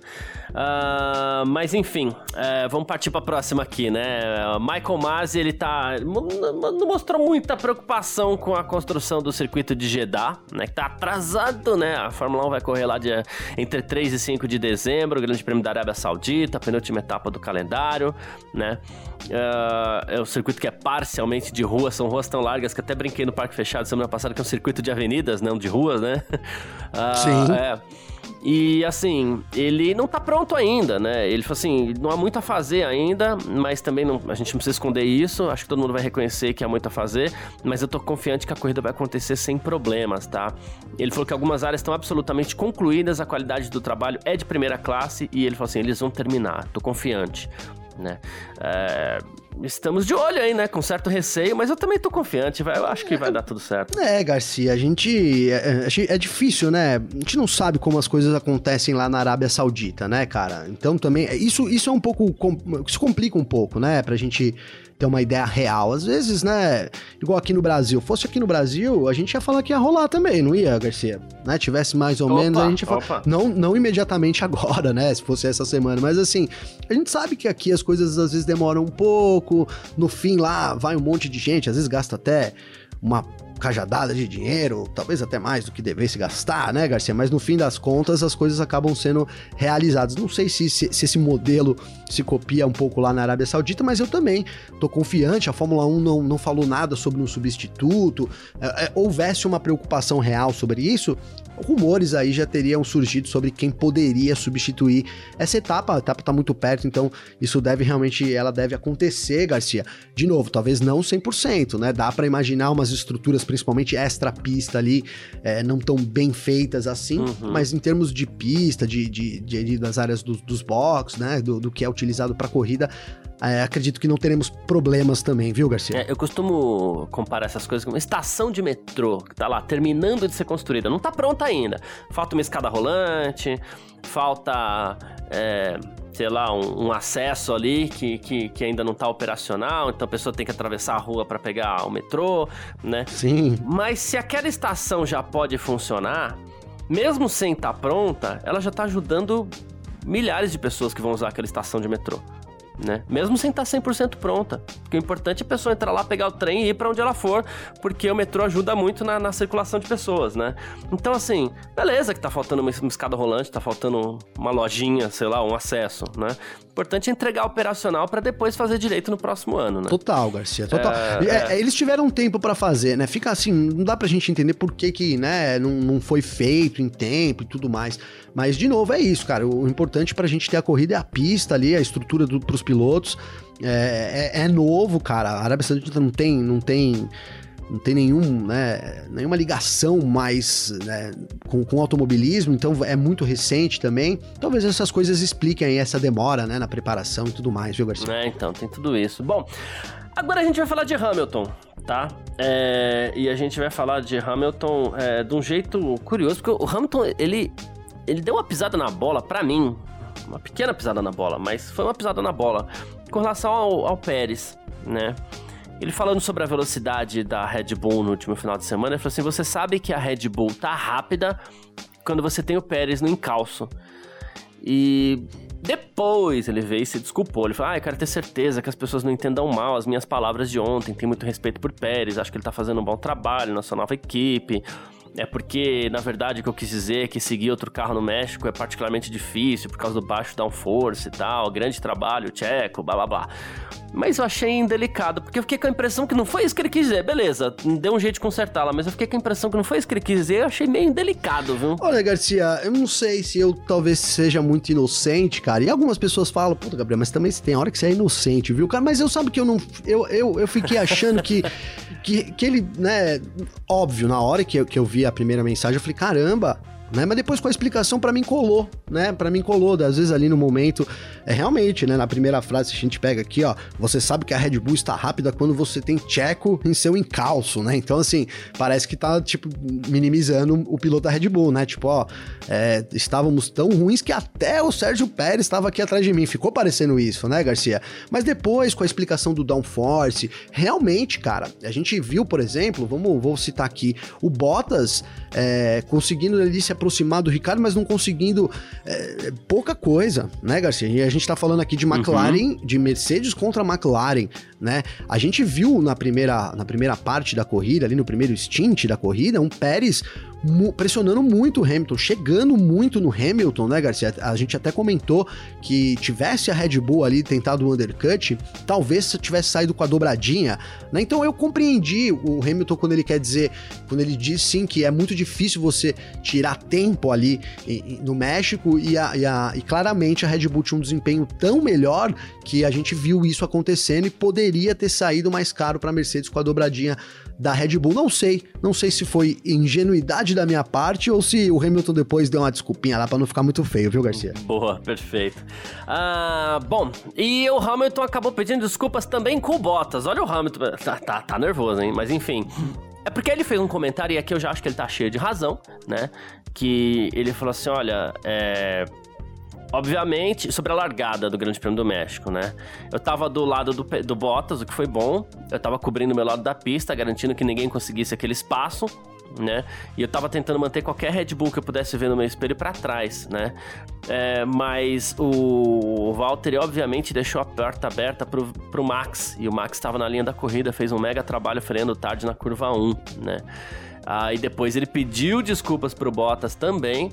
Uh, mas enfim, é, vamos partir para a próxima aqui, né? Michael Masi, ele tá. Não mostrou muita preocupação com a construção do circuito de Jeddah, né? Que tá atrasado, né? A Fórmula 1 vai correr lá de, entre 3 e 5 de dezembro, o Grande Prêmio da Arábia Saudita, penúltima etapa do calendário, né? Uh, é o circuito que é parcialmente de rua, são ruas tão largas que até brinquei no Parque Fechado semana passada, que é um circuito de avenidas, não de ruas, né? Uh, Sim. É. E assim, ele não tá pronto ainda, né? Ele falou assim: não há muito a fazer ainda, mas também não, a gente não precisa esconder isso. Acho que todo mundo vai reconhecer que há muito a fazer, mas eu tô confiante que a corrida vai acontecer sem problemas, tá? Ele falou que algumas áreas estão absolutamente concluídas, a qualidade do trabalho é de primeira classe e ele falou assim: eles vão terminar, tô confiante né? É, estamos de olho aí, né? Com certo receio, mas eu também tô confiante, eu acho que vai dar tudo certo. É, Garcia, a gente. É, é, é, difícil, né? A gente não sabe como as coisas acontecem lá na Arábia Saudita, né, cara? Então também. Isso, isso é um pouco. Isso complica um pouco, né? Pra gente ter uma ideia real. Às vezes, né, igual aqui no Brasil, fosse aqui no Brasil, a gente ia falar que ia rolar também, não ia, Garcia? Né? Tivesse mais ou opa, menos, a gente ia falar. Não, não imediatamente agora, né? Se fosse essa semana, mas assim, a gente sabe que aqui as coisas às vezes demoram um pouco, no fim lá vai um monte de gente, às vezes gasta até uma cajadada de dinheiro, talvez até mais do que devesse gastar, né, Garcia? Mas no fim das contas, as coisas acabam sendo realizadas. Não sei se, se, se esse modelo se copia um pouco lá na Arábia Saudita, mas eu também tô confiante. A Fórmula 1 não, não falou nada sobre um substituto. É, é, houvesse uma preocupação real sobre isso, rumores aí já teriam surgido sobre quem poderia substituir essa etapa. A etapa tá muito perto, então isso deve realmente, ela deve acontecer, Garcia. De novo, talvez não 100%, né? Dá para imaginar umas estruturas, principalmente extra pista ali, é, não tão bem feitas assim, uhum. mas em termos de pista, de, de, de, de das áreas do, dos box, né? Do, do que é utilizado para corrida, é, acredito que não teremos problemas também, viu, Garcia? É, eu costumo comparar essas coisas com uma estação de metrô, que tá lá terminando de ser construída. Não tá pronta ainda. Falta uma escada rolante, falta. É, sei lá, um, um, acesso ali que, que, que ainda não está operacional, então a pessoa tem que atravessar a rua para pegar o metrô, né? Sim. Mas se aquela estação já pode funcionar, mesmo sem estar tá pronta, ela já está ajudando milhares de pessoas que vão usar aquela estação de metrô né? Mesmo sem estar 100% pronta. Porque o importante é a pessoa entrar lá, pegar o trem e ir para onde ela for, porque o metrô ajuda muito na, na, circulação de pessoas, né? Então, assim, beleza que tá faltando uma, uma escada rolante, tá faltando uma lojinha, sei lá, um acesso, né? O importante é entregar operacional para depois fazer direito no próximo ano, né? Total, Garcia, total. É, é, é. Eles tiveram tempo para fazer, né? Fica assim, não dá pra gente entender por que que, né, não, não foi feito em tempo e tudo mais. Mas, de novo, é isso, cara. O importante pra gente ter a corrida é a pista ali, a estrutura do, pros pilotos. É, é, é novo, cara. A Arábia Saudita não tem, não tem não tem nenhum, né, nenhuma ligação mais né, com, com automobilismo, então é muito recente também. Talvez essas coisas expliquem essa demora né, na preparação e tudo mais, viu, Garcia? É, então, tem tudo isso. Bom, agora a gente vai falar de Hamilton, tá? É, e a gente vai falar de Hamilton é, de um jeito curioso, porque o Hamilton, ele ele deu uma pisada na bola, para mim, uma pequena pisada na bola, mas foi uma pisada na bola com relação ao, ao Pérez, né? Ele falando sobre a velocidade da Red Bull no último final de semana, ele falou assim: você sabe que a Red Bull tá rápida quando você tem o Pérez no encalço. E depois ele veio e se desculpou. Ele falou: Ah, eu quero ter certeza que as pessoas não entendam mal as minhas palavras de ontem. Tem muito respeito por Pérez, acho que ele tá fazendo um bom trabalho na sua nova equipe. É porque, na verdade, o que eu quis dizer é que seguir outro carro no México é particularmente difícil por causa do baixo downforce e tal, grande trabalho, tcheco, blá blá blá. Mas eu achei indelicado, porque eu fiquei com a impressão que não foi isso que ele quis dizer. Beleza, deu um jeito de consertá-la, mas eu fiquei com a impressão que não foi isso que ele quis dizer. Eu achei meio indelicado, viu? Olha, Garcia, eu não sei se eu talvez seja muito inocente, cara. E algumas pessoas falam, puta, Gabriel, mas também tem hora que você é inocente, viu, cara? Mas eu sabe que eu não. Eu, eu, eu fiquei achando que, que, que ele, né. Óbvio, na hora que eu, que eu vi a primeira mensagem, eu falei, caramba, né? Mas depois com a explicação para mim colou, né? Para mim colou, às vezes ali no momento, é realmente, né, na primeira frase a gente pega aqui, ó, você sabe que a Red Bull está rápida quando você tem Checo em seu encalço, né? Então assim, parece que tá tipo minimizando o piloto da Red Bull, né? Tipo, ó, é, estávamos tão ruins que até o Sérgio Pérez estava aqui atrás de mim. Ficou parecendo isso, né, Garcia? Mas depois com a explicação do downforce, realmente, cara, a gente viu, por exemplo, vamos vou citar aqui, o Bottas é, conseguindo ali se aproximar do Ricardo, mas não conseguindo é, pouca coisa, né, Garcia? E a gente tá falando aqui de uhum. McLaren, uhum. de Mercedes contra McLaren, né? A gente viu na primeira, na primeira parte da corrida, ali no primeiro stint da corrida, um Pérez mu pressionando muito o Hamilton, chegando muito no Hamilton, né, Garcia? A gente até comentou que tivesse a Red Bull ali tentado o undercut, talvez tivesse saído com a dobradinha, né? Então eu compreendi o Hamilton quando ele quer dizer, quando ele diz sim que é muito difícil você tirar tempo ali no México e, a, e, a, e claramente a Red Bull tinha um desempenho tão melhor que a gente viu isso acontecendo e poderia ter saído mais caro para a Mercedes com a dobradinha da Red Bull. Não sei, não sei se foi ingenuidade da minha parte ou se o Hamilton depois deu uma desculpinha lá para não ficar muito feio, viu, Garcia? Boa, perfeito. Ah, bom, e o Hamilton acabou pedindo desculpas também com o Bottas. Olha o Hamilton, tá, tá, tá nervoso, hein? Mas enfim. É porque ele fez um comentário, e aqui eu já acho que ele tá cheio de razão, né? Que ele falou assim: olha, é Obviamente, sobre a largada do Grande Prêmio do México, né? Eu tava do lado do, do Bottas, o que foi bom. Eu tava cobrindo o meu lado da pista, garantindo que ninguém conseguisse aquele espaço, né? E eu tava tentando manter qualquer Red Bull que eu pudesse ver no meu espelho para trás, né? É, mas o Valtteri, obviamente, deixou a porta aberta pro, pro Max. E o Max estava na linha da corrida, fez um mega trabalho freando tarde na curva 1, né? Aí depois ele pediu desculpas pro Bottas também.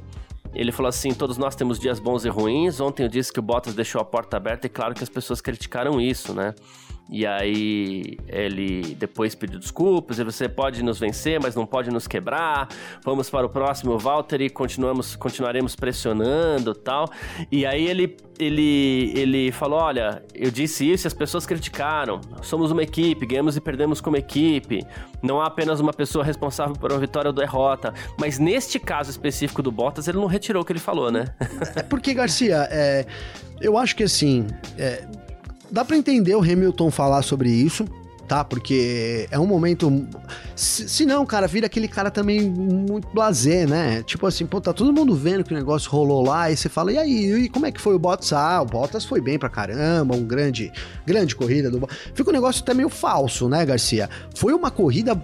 Ele falou assim: todos nós temos dias bons e ruins. Ontem eu disse que o Bottas deixou a porta aberta e claro que as pessoas criticaram isso, né? E aí ele depois pediu desculpas, e você pode nos vencer, mas não pode nos quebrar. Vamos para o próximo Valtteri, continuamos, continuaremos pressionando, tal. E aí ele ele, ele falou: Olha, eu disse isso e as pessoas criticaram. Somos uma equipe, ganhamos e perdemos como equipe. Não há apenas uma pessoa responsável por uma vitória ou derrota. Mas neste caso específico do Bottas, ele não retirou o que ele falou, né? é porque, Garcia, é, eu acho que assim. É, dá para entender o Hamilton falar sobre isso tá? Porque é um momento. Se, se, não, cara, vira aquele cara também muito blazer, né? Tipo assim, pô, tá todo mundo vendo que o negócio rolou lá, e você fala, e aí, e como é que foi o Bottas? Ah, o Bottas foi bem pra caramba, um grande, grande corrida do Fica um negócio até meio falso, né, Garcia? Foi uma corrida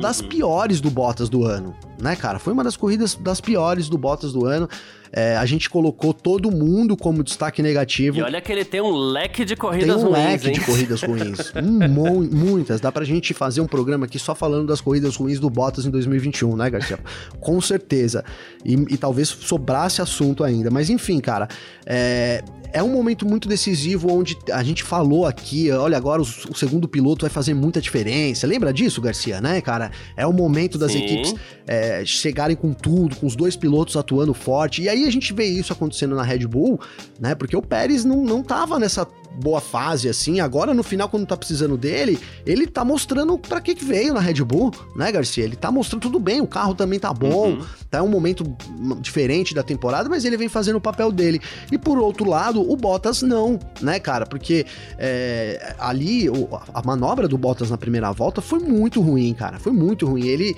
das uhum. piores do Bottas do ano, né, cara? Foi uma das corridas das piores do Bottas do ano. É, a gente colocou todo mundo como destaque negativo. E olha que ele tem um leque de corridas ruins. Tem um ruins, leque hein? de corridas ruins. um, muitas. Dá pra gente fazer um programa aqui só falando das corridas ruins do Bottas em 2021, né, Garcia? Com certeza. E, e talvez sobrasse assunto ainda. Mas enfim, cara. É, é um momento muito decisivo onde a gente falou aqui, olha, agora o, o, segundo piloto vai fazer muita diferença. Lembra disso, Garcia, né, cara? É o momento das Sim. equipes é, chegarem com tudo, com os dois pilotos atuando forte. E aí a gente vê isso acontecendo na Red Bull, né? Porque o Pérez não, não tava nessa boa fase, assim. Agora, no final, quando tá precisando dele, ele tá mostrando para que que veio na Red Bull, né, Garcia? Ele tá mostrando tudo bem, o carro também tá bom, uhum. tá um momento diferente da temporada, mas ele vem fazendo o papel dele. E por outro lado, o Bottas não, né, cara? Porque é, ali a manobra do Bottas na primeira volta foi muito ruim, cara. Foi muito ruim. Ele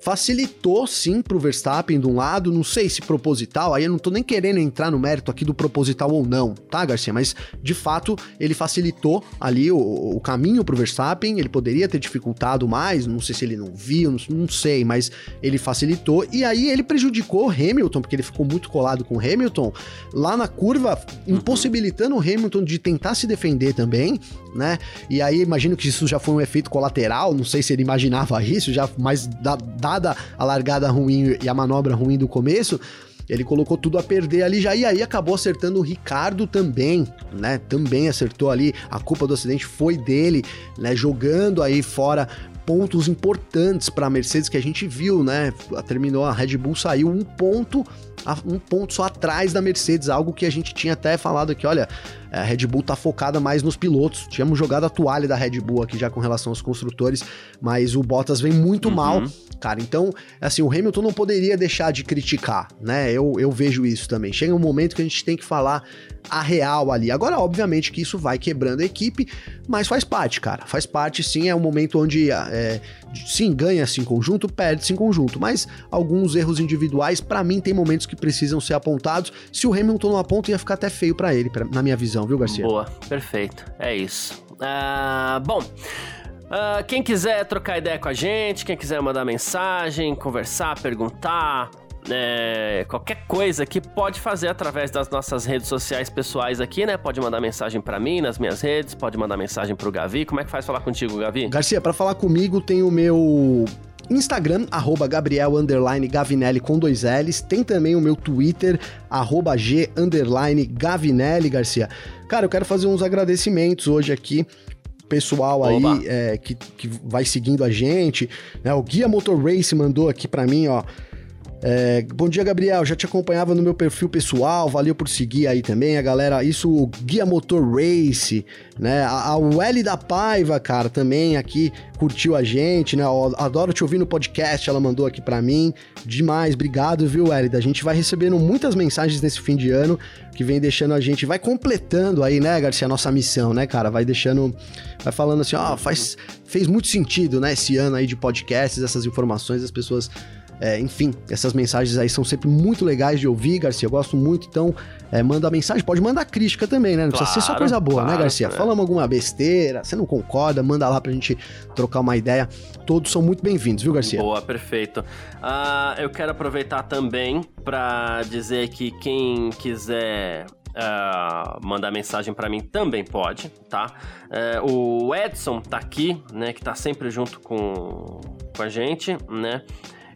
facilitou sim pro Verstappen de um lado, não sei se proposital, aí eu não tô nem querendo entrar no mérito aqui do proposital ou não, tá, Garcia? Mas de fato ele facilitou ali o, o caminho pro Verstappen, ele poderia ter dificultado mais, não sei se ele não viu, não, não sei, mas ele facilitou e aí ele prejudicou o Hamilton, porque ele ficou muito colado com o Hamilton lá na curva, impossibilitando o Hamilton de tentar se defender também, né? E aí imagino que isso já foi um efeito colateral, não sei se ele imaginava isso, já mais da, dada a largada ruim e a manobra ruim do começo, ele colocou tudo a perder ali já e aí acabou acertando o Ricardo também, né? Também acertou ali. A culpa do acidente foi dele, né? Jogando aí fora pontos importantes para a Mercedes que a gente viu, né? Terminou a Red Bull saiu um ponto um ponto só atrás da Mercedes, algo que a gente tinha até falado aqui, olha, a Red Bull tá focada mais nos pilotos. Tínhamos jogado a toalha da Red Bull aqui já com relação aos construtores, mas o Bottas vem muito uhum. mal, cara. Então, assim, o Hamilton não poderia deixar de criticar, né? Eu, eu vejo isso também. Chega um momento que a gente tem que falar a real ali. Agora, obviamente que isso vai quebrando a equipe, mas faz parte, cara. Faz parte, sim. É um momento onde é, sim, ganha-se em conjunto, perde-se em conjunto. Mas alguns erros individuais, para mim, tem momentos que precisam ser apontados. Se o Hamilton não aponta, ia ficar até feio para ele, pra, na minha visão, viu, Garcia? Boa, perfeito. É isso. Uh, bom. Uh, quem quiser trocar ideia com a gente, quem quiser mandar mensagem, conversar, perguntar, é, qualquer coisa que pode fazer através das nossas redes sociais pessoais aqui, né? Pode mandar mensagem para mim nas minhas redes, pode mandar mensagem pro Gavi. Como é que faz falar contigo, Gavi? Garcia, para falar comigo tem o meu Instagram, arroba Gabriel Gavinelli com dois L's. Tem também o meu Twitter, arroba G Gavinelli, Garcia. Cara, eu quero fazer uns agradecimentos hoje aqui pessoal aí é, que, que vai seguindo a gente. Né? O Guia Motor Race mandou aqui para mim, ó. É, bom dia, Gabriel. Já te acompanhava no meu perfil pessoal. Valeu por seguir aí também, a galera. Isso, o Guia Motor Race, né? A, a Welly da Paiva, cara, também aqui curtiu a gente, né? adoro te ouvir no podcast. Ela mandou aqui para mim. Demais, obrigado, viu, Welly? A gente vai recebendo muitas mensagens nesse fim de ano que vem deixando a gente, vai completando aí, né, Garcia, a nossa missão, né, cara? Vai deixando, vai falando assim, ó, faz, fez muito sentido, né, esse ano aí de podcasts, essas informações, as pessoas é, enfim, essas mensagens aí são sempre muito legais de ouvir, Garcia. Eu gosto muito, então é, manda mensagem, pode mandar crítica também, né? Não claro, precisa ser só coisa boa, né, claro, né, Garcia? É. Falamos alguma besteira, você não concorda, manda lá pra gente trocar uma ideia. Todos são muito bem-vindos, viu, Garcia? Boa, perfeito. Uh, eu quero aproveitar também para dizer que quem quiser Uh, mandar mensagem para mim também pode, tá? Uh, o Edson tá aqui, né? Que tá sempre junto com, com a gente, né?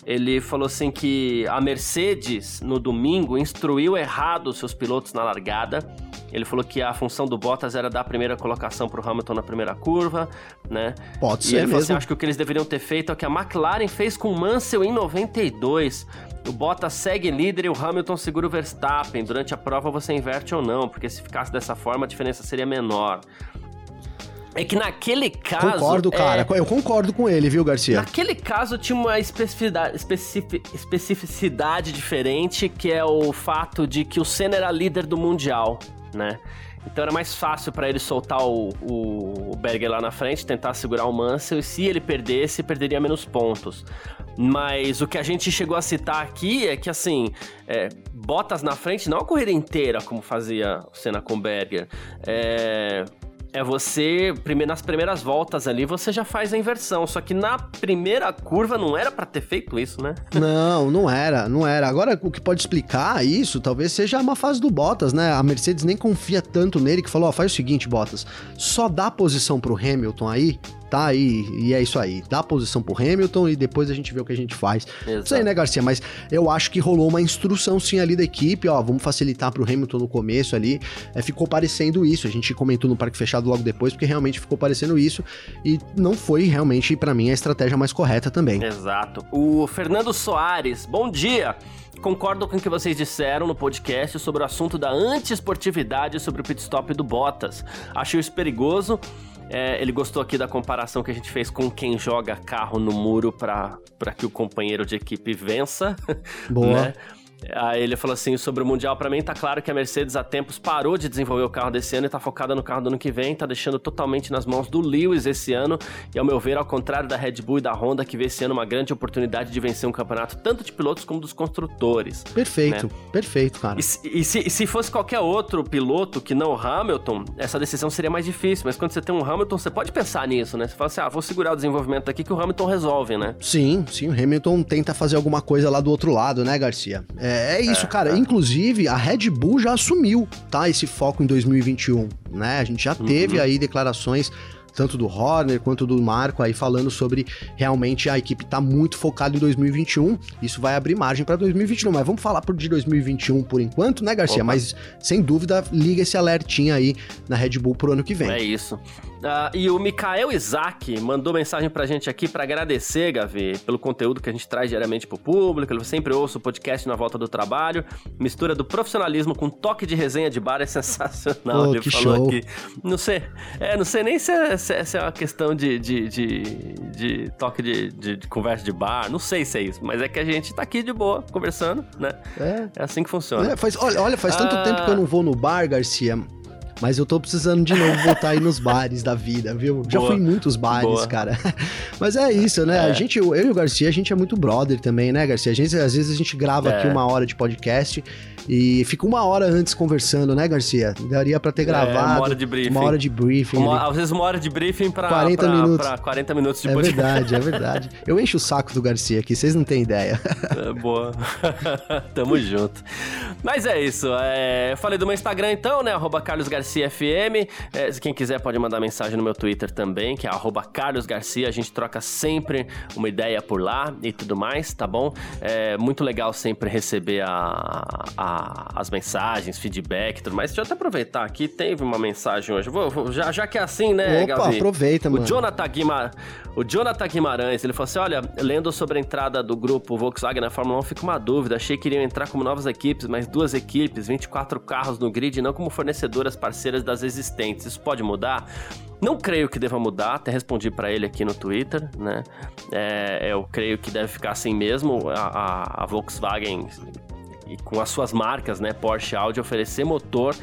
Ele falou assim que a Mercedes no domingo instruiu errado os seus pilotos na largada Ele falou que a função do Bottas era dar a primeira colocação para o Hamilton na primeira curva, né? Pode e ser ele mesmo. falou assim, acho que o que eles deveriam ter feito é o que a McLaren fez com o Mansell em 92. O Bottas segue líder e o Hamilton segura o Verstappen. Durante a prova você inverte ou não, porque se ficasse dessa forma a diferença seria menor. É que naquele caso. Concordo, cara. é... Eu concordo com ele, viu, Garcia? Naquele caso tinha uma especificidade, especific, especificidade diferente, que é o fato de que o Senna era líder do Mundial, né? Então era mais fácil para ele soltar o, o, o, Berger lá na frente, tentar segurar o Mansell, e se ele perdesse, perderia menos pontos. Mas o que a gente chegou a citar aqui é que, assim, é, Bottas na frente, não a corrida inteira, como fazia o Senna com o Berger. É, é você, nas primeiras voltas ali, você já faz a inversão. Só que na primeira curva não era para ter feito isso, né? Não, não era, não era. Agora, o que pode explicar isso, talvez seja uma fase do Bottas, né? A Mercedes nem confia tanto nele que falou: ó, faz o seguinte, Bottas, só dá posição pro Hamilton aí, tá? E, e é isso aí. Dá posição pro Hamilton e depois a gente vê o que a gente faz. Exato. Não sei, né, Garcia? Mas eu acho que rolou uma instrução sim ali da equipe, ó, vamos facilitar pro Hamilton no começo ali. É, ficou parecendo isso. A gente comentou no Parque Fechado logo depois, porque realmente ficou parecendo isso. E não foi realmente, para mim, a estratégia mais correta também. Exato. O Fernando Soares, bom dia! Concordo com o que vocês disseram no podcast sobre o assunto da antiesportividade sobre o pit stop do Bottas. Acho isso perigoso. É, ele gostou aqui da comparação que a gente fez com quem joga carro no muro para que o companheiro de equipe vença. Boa. Né? Aí ele falou assim: sobre o Mundial, para mim tá claro que a Mercedes há tempos parou de desenvolver o carro desse ano e tá focada no carro do ano que vem, tá deixando totalmente nas mãos do Lewis esse ano. E ao meu ver, ao contrário da Red Bull e da Honda, que vê esse ano uma grande oportunidade de vencer um campeonato tanto de pilotos como dos construtores. Perfeito, né? perfeito, cara. E, e, se, e, se, fosse qualquer outro piloto que não o Hamilton, essa decisão seria mais difícil. Mas quando você tem um Hamilton, você pode pensar nisso, né? Você fala assim: ah, vou segurar o desenvolvimento aqui que o Hamilton resolve, né? Sim, sim. O Hamilton tenta fazer alguma coisa lá do outro lado, né, Garcia? É, é isso, é, cara. É. Inclusive, a Red Bull já assumiu, tá? Esse foco em 2021, né? A gente já teve uhum. aí declarações tanto do Horner quanto do Marco aí falando sobre realmente a equipe tá muito focada em 2021. Isso vai abrir margem para 2021, mas vamos falar de 2021 por enquanto, né, Garcia? Opa. Mas sem dúvida, liga esse alertinho aí na Red Bull pro ano que vem. É isso. Uh, e o Mikael Isaac mandou mensagem pra gente aqui para agradecer, Gavi, pelo conteúdo que a gente traz diariamente pro público. Ele sempre ouça o podcast na volta do trabalho. Mistura do profissionalismo com toque de resenha de bar é sensacional. Oh, Ele falou show. aqui. Não sei, é, não sei nem se é, se é uma questão de, de, de, de toque de, de, de, conversa de bar. Não sei se é isso, mas é que a gente tá aqui de boa, conversando, né? É, é assim que funciona. É, faz, olha, olha, faz tanto ah... tempo que eu não vou no bar, Garcia. Mas eu tô precisando de novo voltar aí nos bares da vida, viu? Boa. Já fui em muitos bares, Boa. cara. Mas é isso, né? É. A gente, eu e o Garcia, a gente é muito brother também, né, Garcia? A gente, às vezes a gente grava é. aqui uma hora de podcast e fica uma hora antes conversando, né, Garcia? Daria pra ter gravado. É, uma hora de briefing. Uma hora de briefing. Uma, às vezes uma hora de briefing pra 40 pra, minutos. Pra 40 minutos de é podcast. É verdade, é verdade. Eu encho o saco do Garcia aqui, vocês não têm ideia. É, boa. Tamo junto. Mas é isso. É, eu falei do meu Instagram então, né? Arroba Carlos Garcia FM. É, quem quiser pode mandar mensagem no meu Twitter também, que é arroba Carlos Garcia. A gente troca sempre uma ideia por lá e tudo mais, tá bom? É muito legal sempre receber a, a as mensagens, feedback e tudo mais. Deixa eu até aproveitar aqui, teve uma mensagem hoje. Vou, vou, já, já que é assim, né, Opa, Gavi? aproveita, mano. O Jonathan, Guimar... o Jonathan Guimarães, ele falou assim, olha, lendo sobre a entrada do grupo Volkswagen na Fórmula 1, fica uma dúvida. Achei que iriam entrar como novas equipes, mas duas equipes, 24 carros no grid, não como fornecedoras parceiras das existentes. Isso pode mudar? Não creio que deva mudar, até respondi para ele aqui no Twitter, né? É, eu creio que deve ficar assim mesmo. A, a, a Volkswagen com as suas marcas, né, Porsche Audi, oferecer motor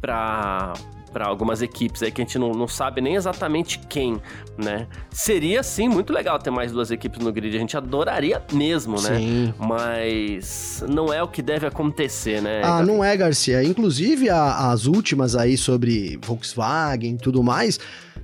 para para algumas equipes aí que a gente não, não sabe nem exatamente quem, né? Seria sim muito legal ter mais duas equipes no grid, a gente adoraria mesmo, né? Sim. Mas não é o que deve acontecer, né? Ah, não é, Garcia. Inclusive a, as últimas aí sobre Volkswagen e tudo mais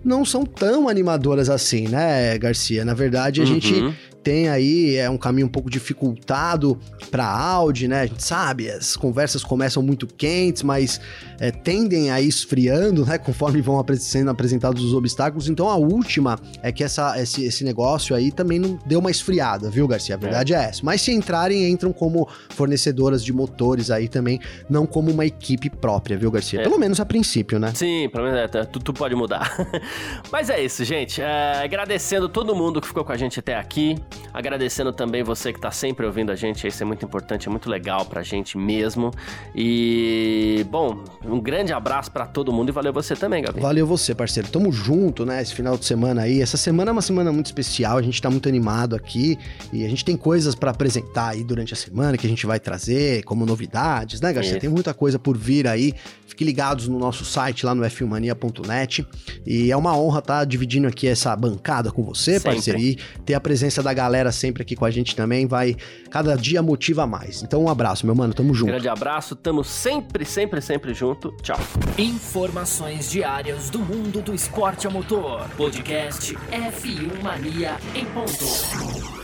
não são tão animadoras assim, né, Garcia? Na verdade, a uhum. gente tem aí é um caminho um pouco dificultado para Audi, né? A gente sabe, as conversas começam muito quentes, mas é, tendem a ir esfriando, né? Conforme vão sendo apresentados os obstáculos. Então a última é que essa, esse, esse negócio aí também não deu uma esfriada, viu, Garcia? A verdade é, é essa. Mas se entrarem, entram como fornecedoras de motores aí também, não como uma equipe própria, viu, Garcia? É. Pelo menos a princípio, né? Sim, pelo menos é, tudo, tudo pode mudar. Mas é isso, gente. É, agradecendo todo mundo que ficou com a gente até aqui. Agradecendo também você que tá sempre ouvindo a gente. Isso é muito importante, é muito legal pra gente mesmo. E, bom, um grande abraço para todo mundo e valeu você também, Gabi. Valeu você, parceiro. Tamo junto, né? Esse final de semana aí. Essa semana é uma semana muito especial. A gente tá muito animado aqui e a gente tem coisas para apresentar aí durante a semana que a gente vai trazer como novidades, né, Garcia? Isso. Tem muita coisa por vir aí. Fique ligados no nosso site lá no f1mania.net. E é uma honra estar tá dividindo aqui essa bancada com você, sempre. parceiro. E ter a presença da galera sempre aqui com a gente também vai cada dia motiva mais. Então um abraço, meu mano. Tamo junto. Grande abraço. Tamo sempre, sempre, sempre junto. Tchau. Informações diárias do mundo do esporte a motor. Podcast F1 Mania em ponto.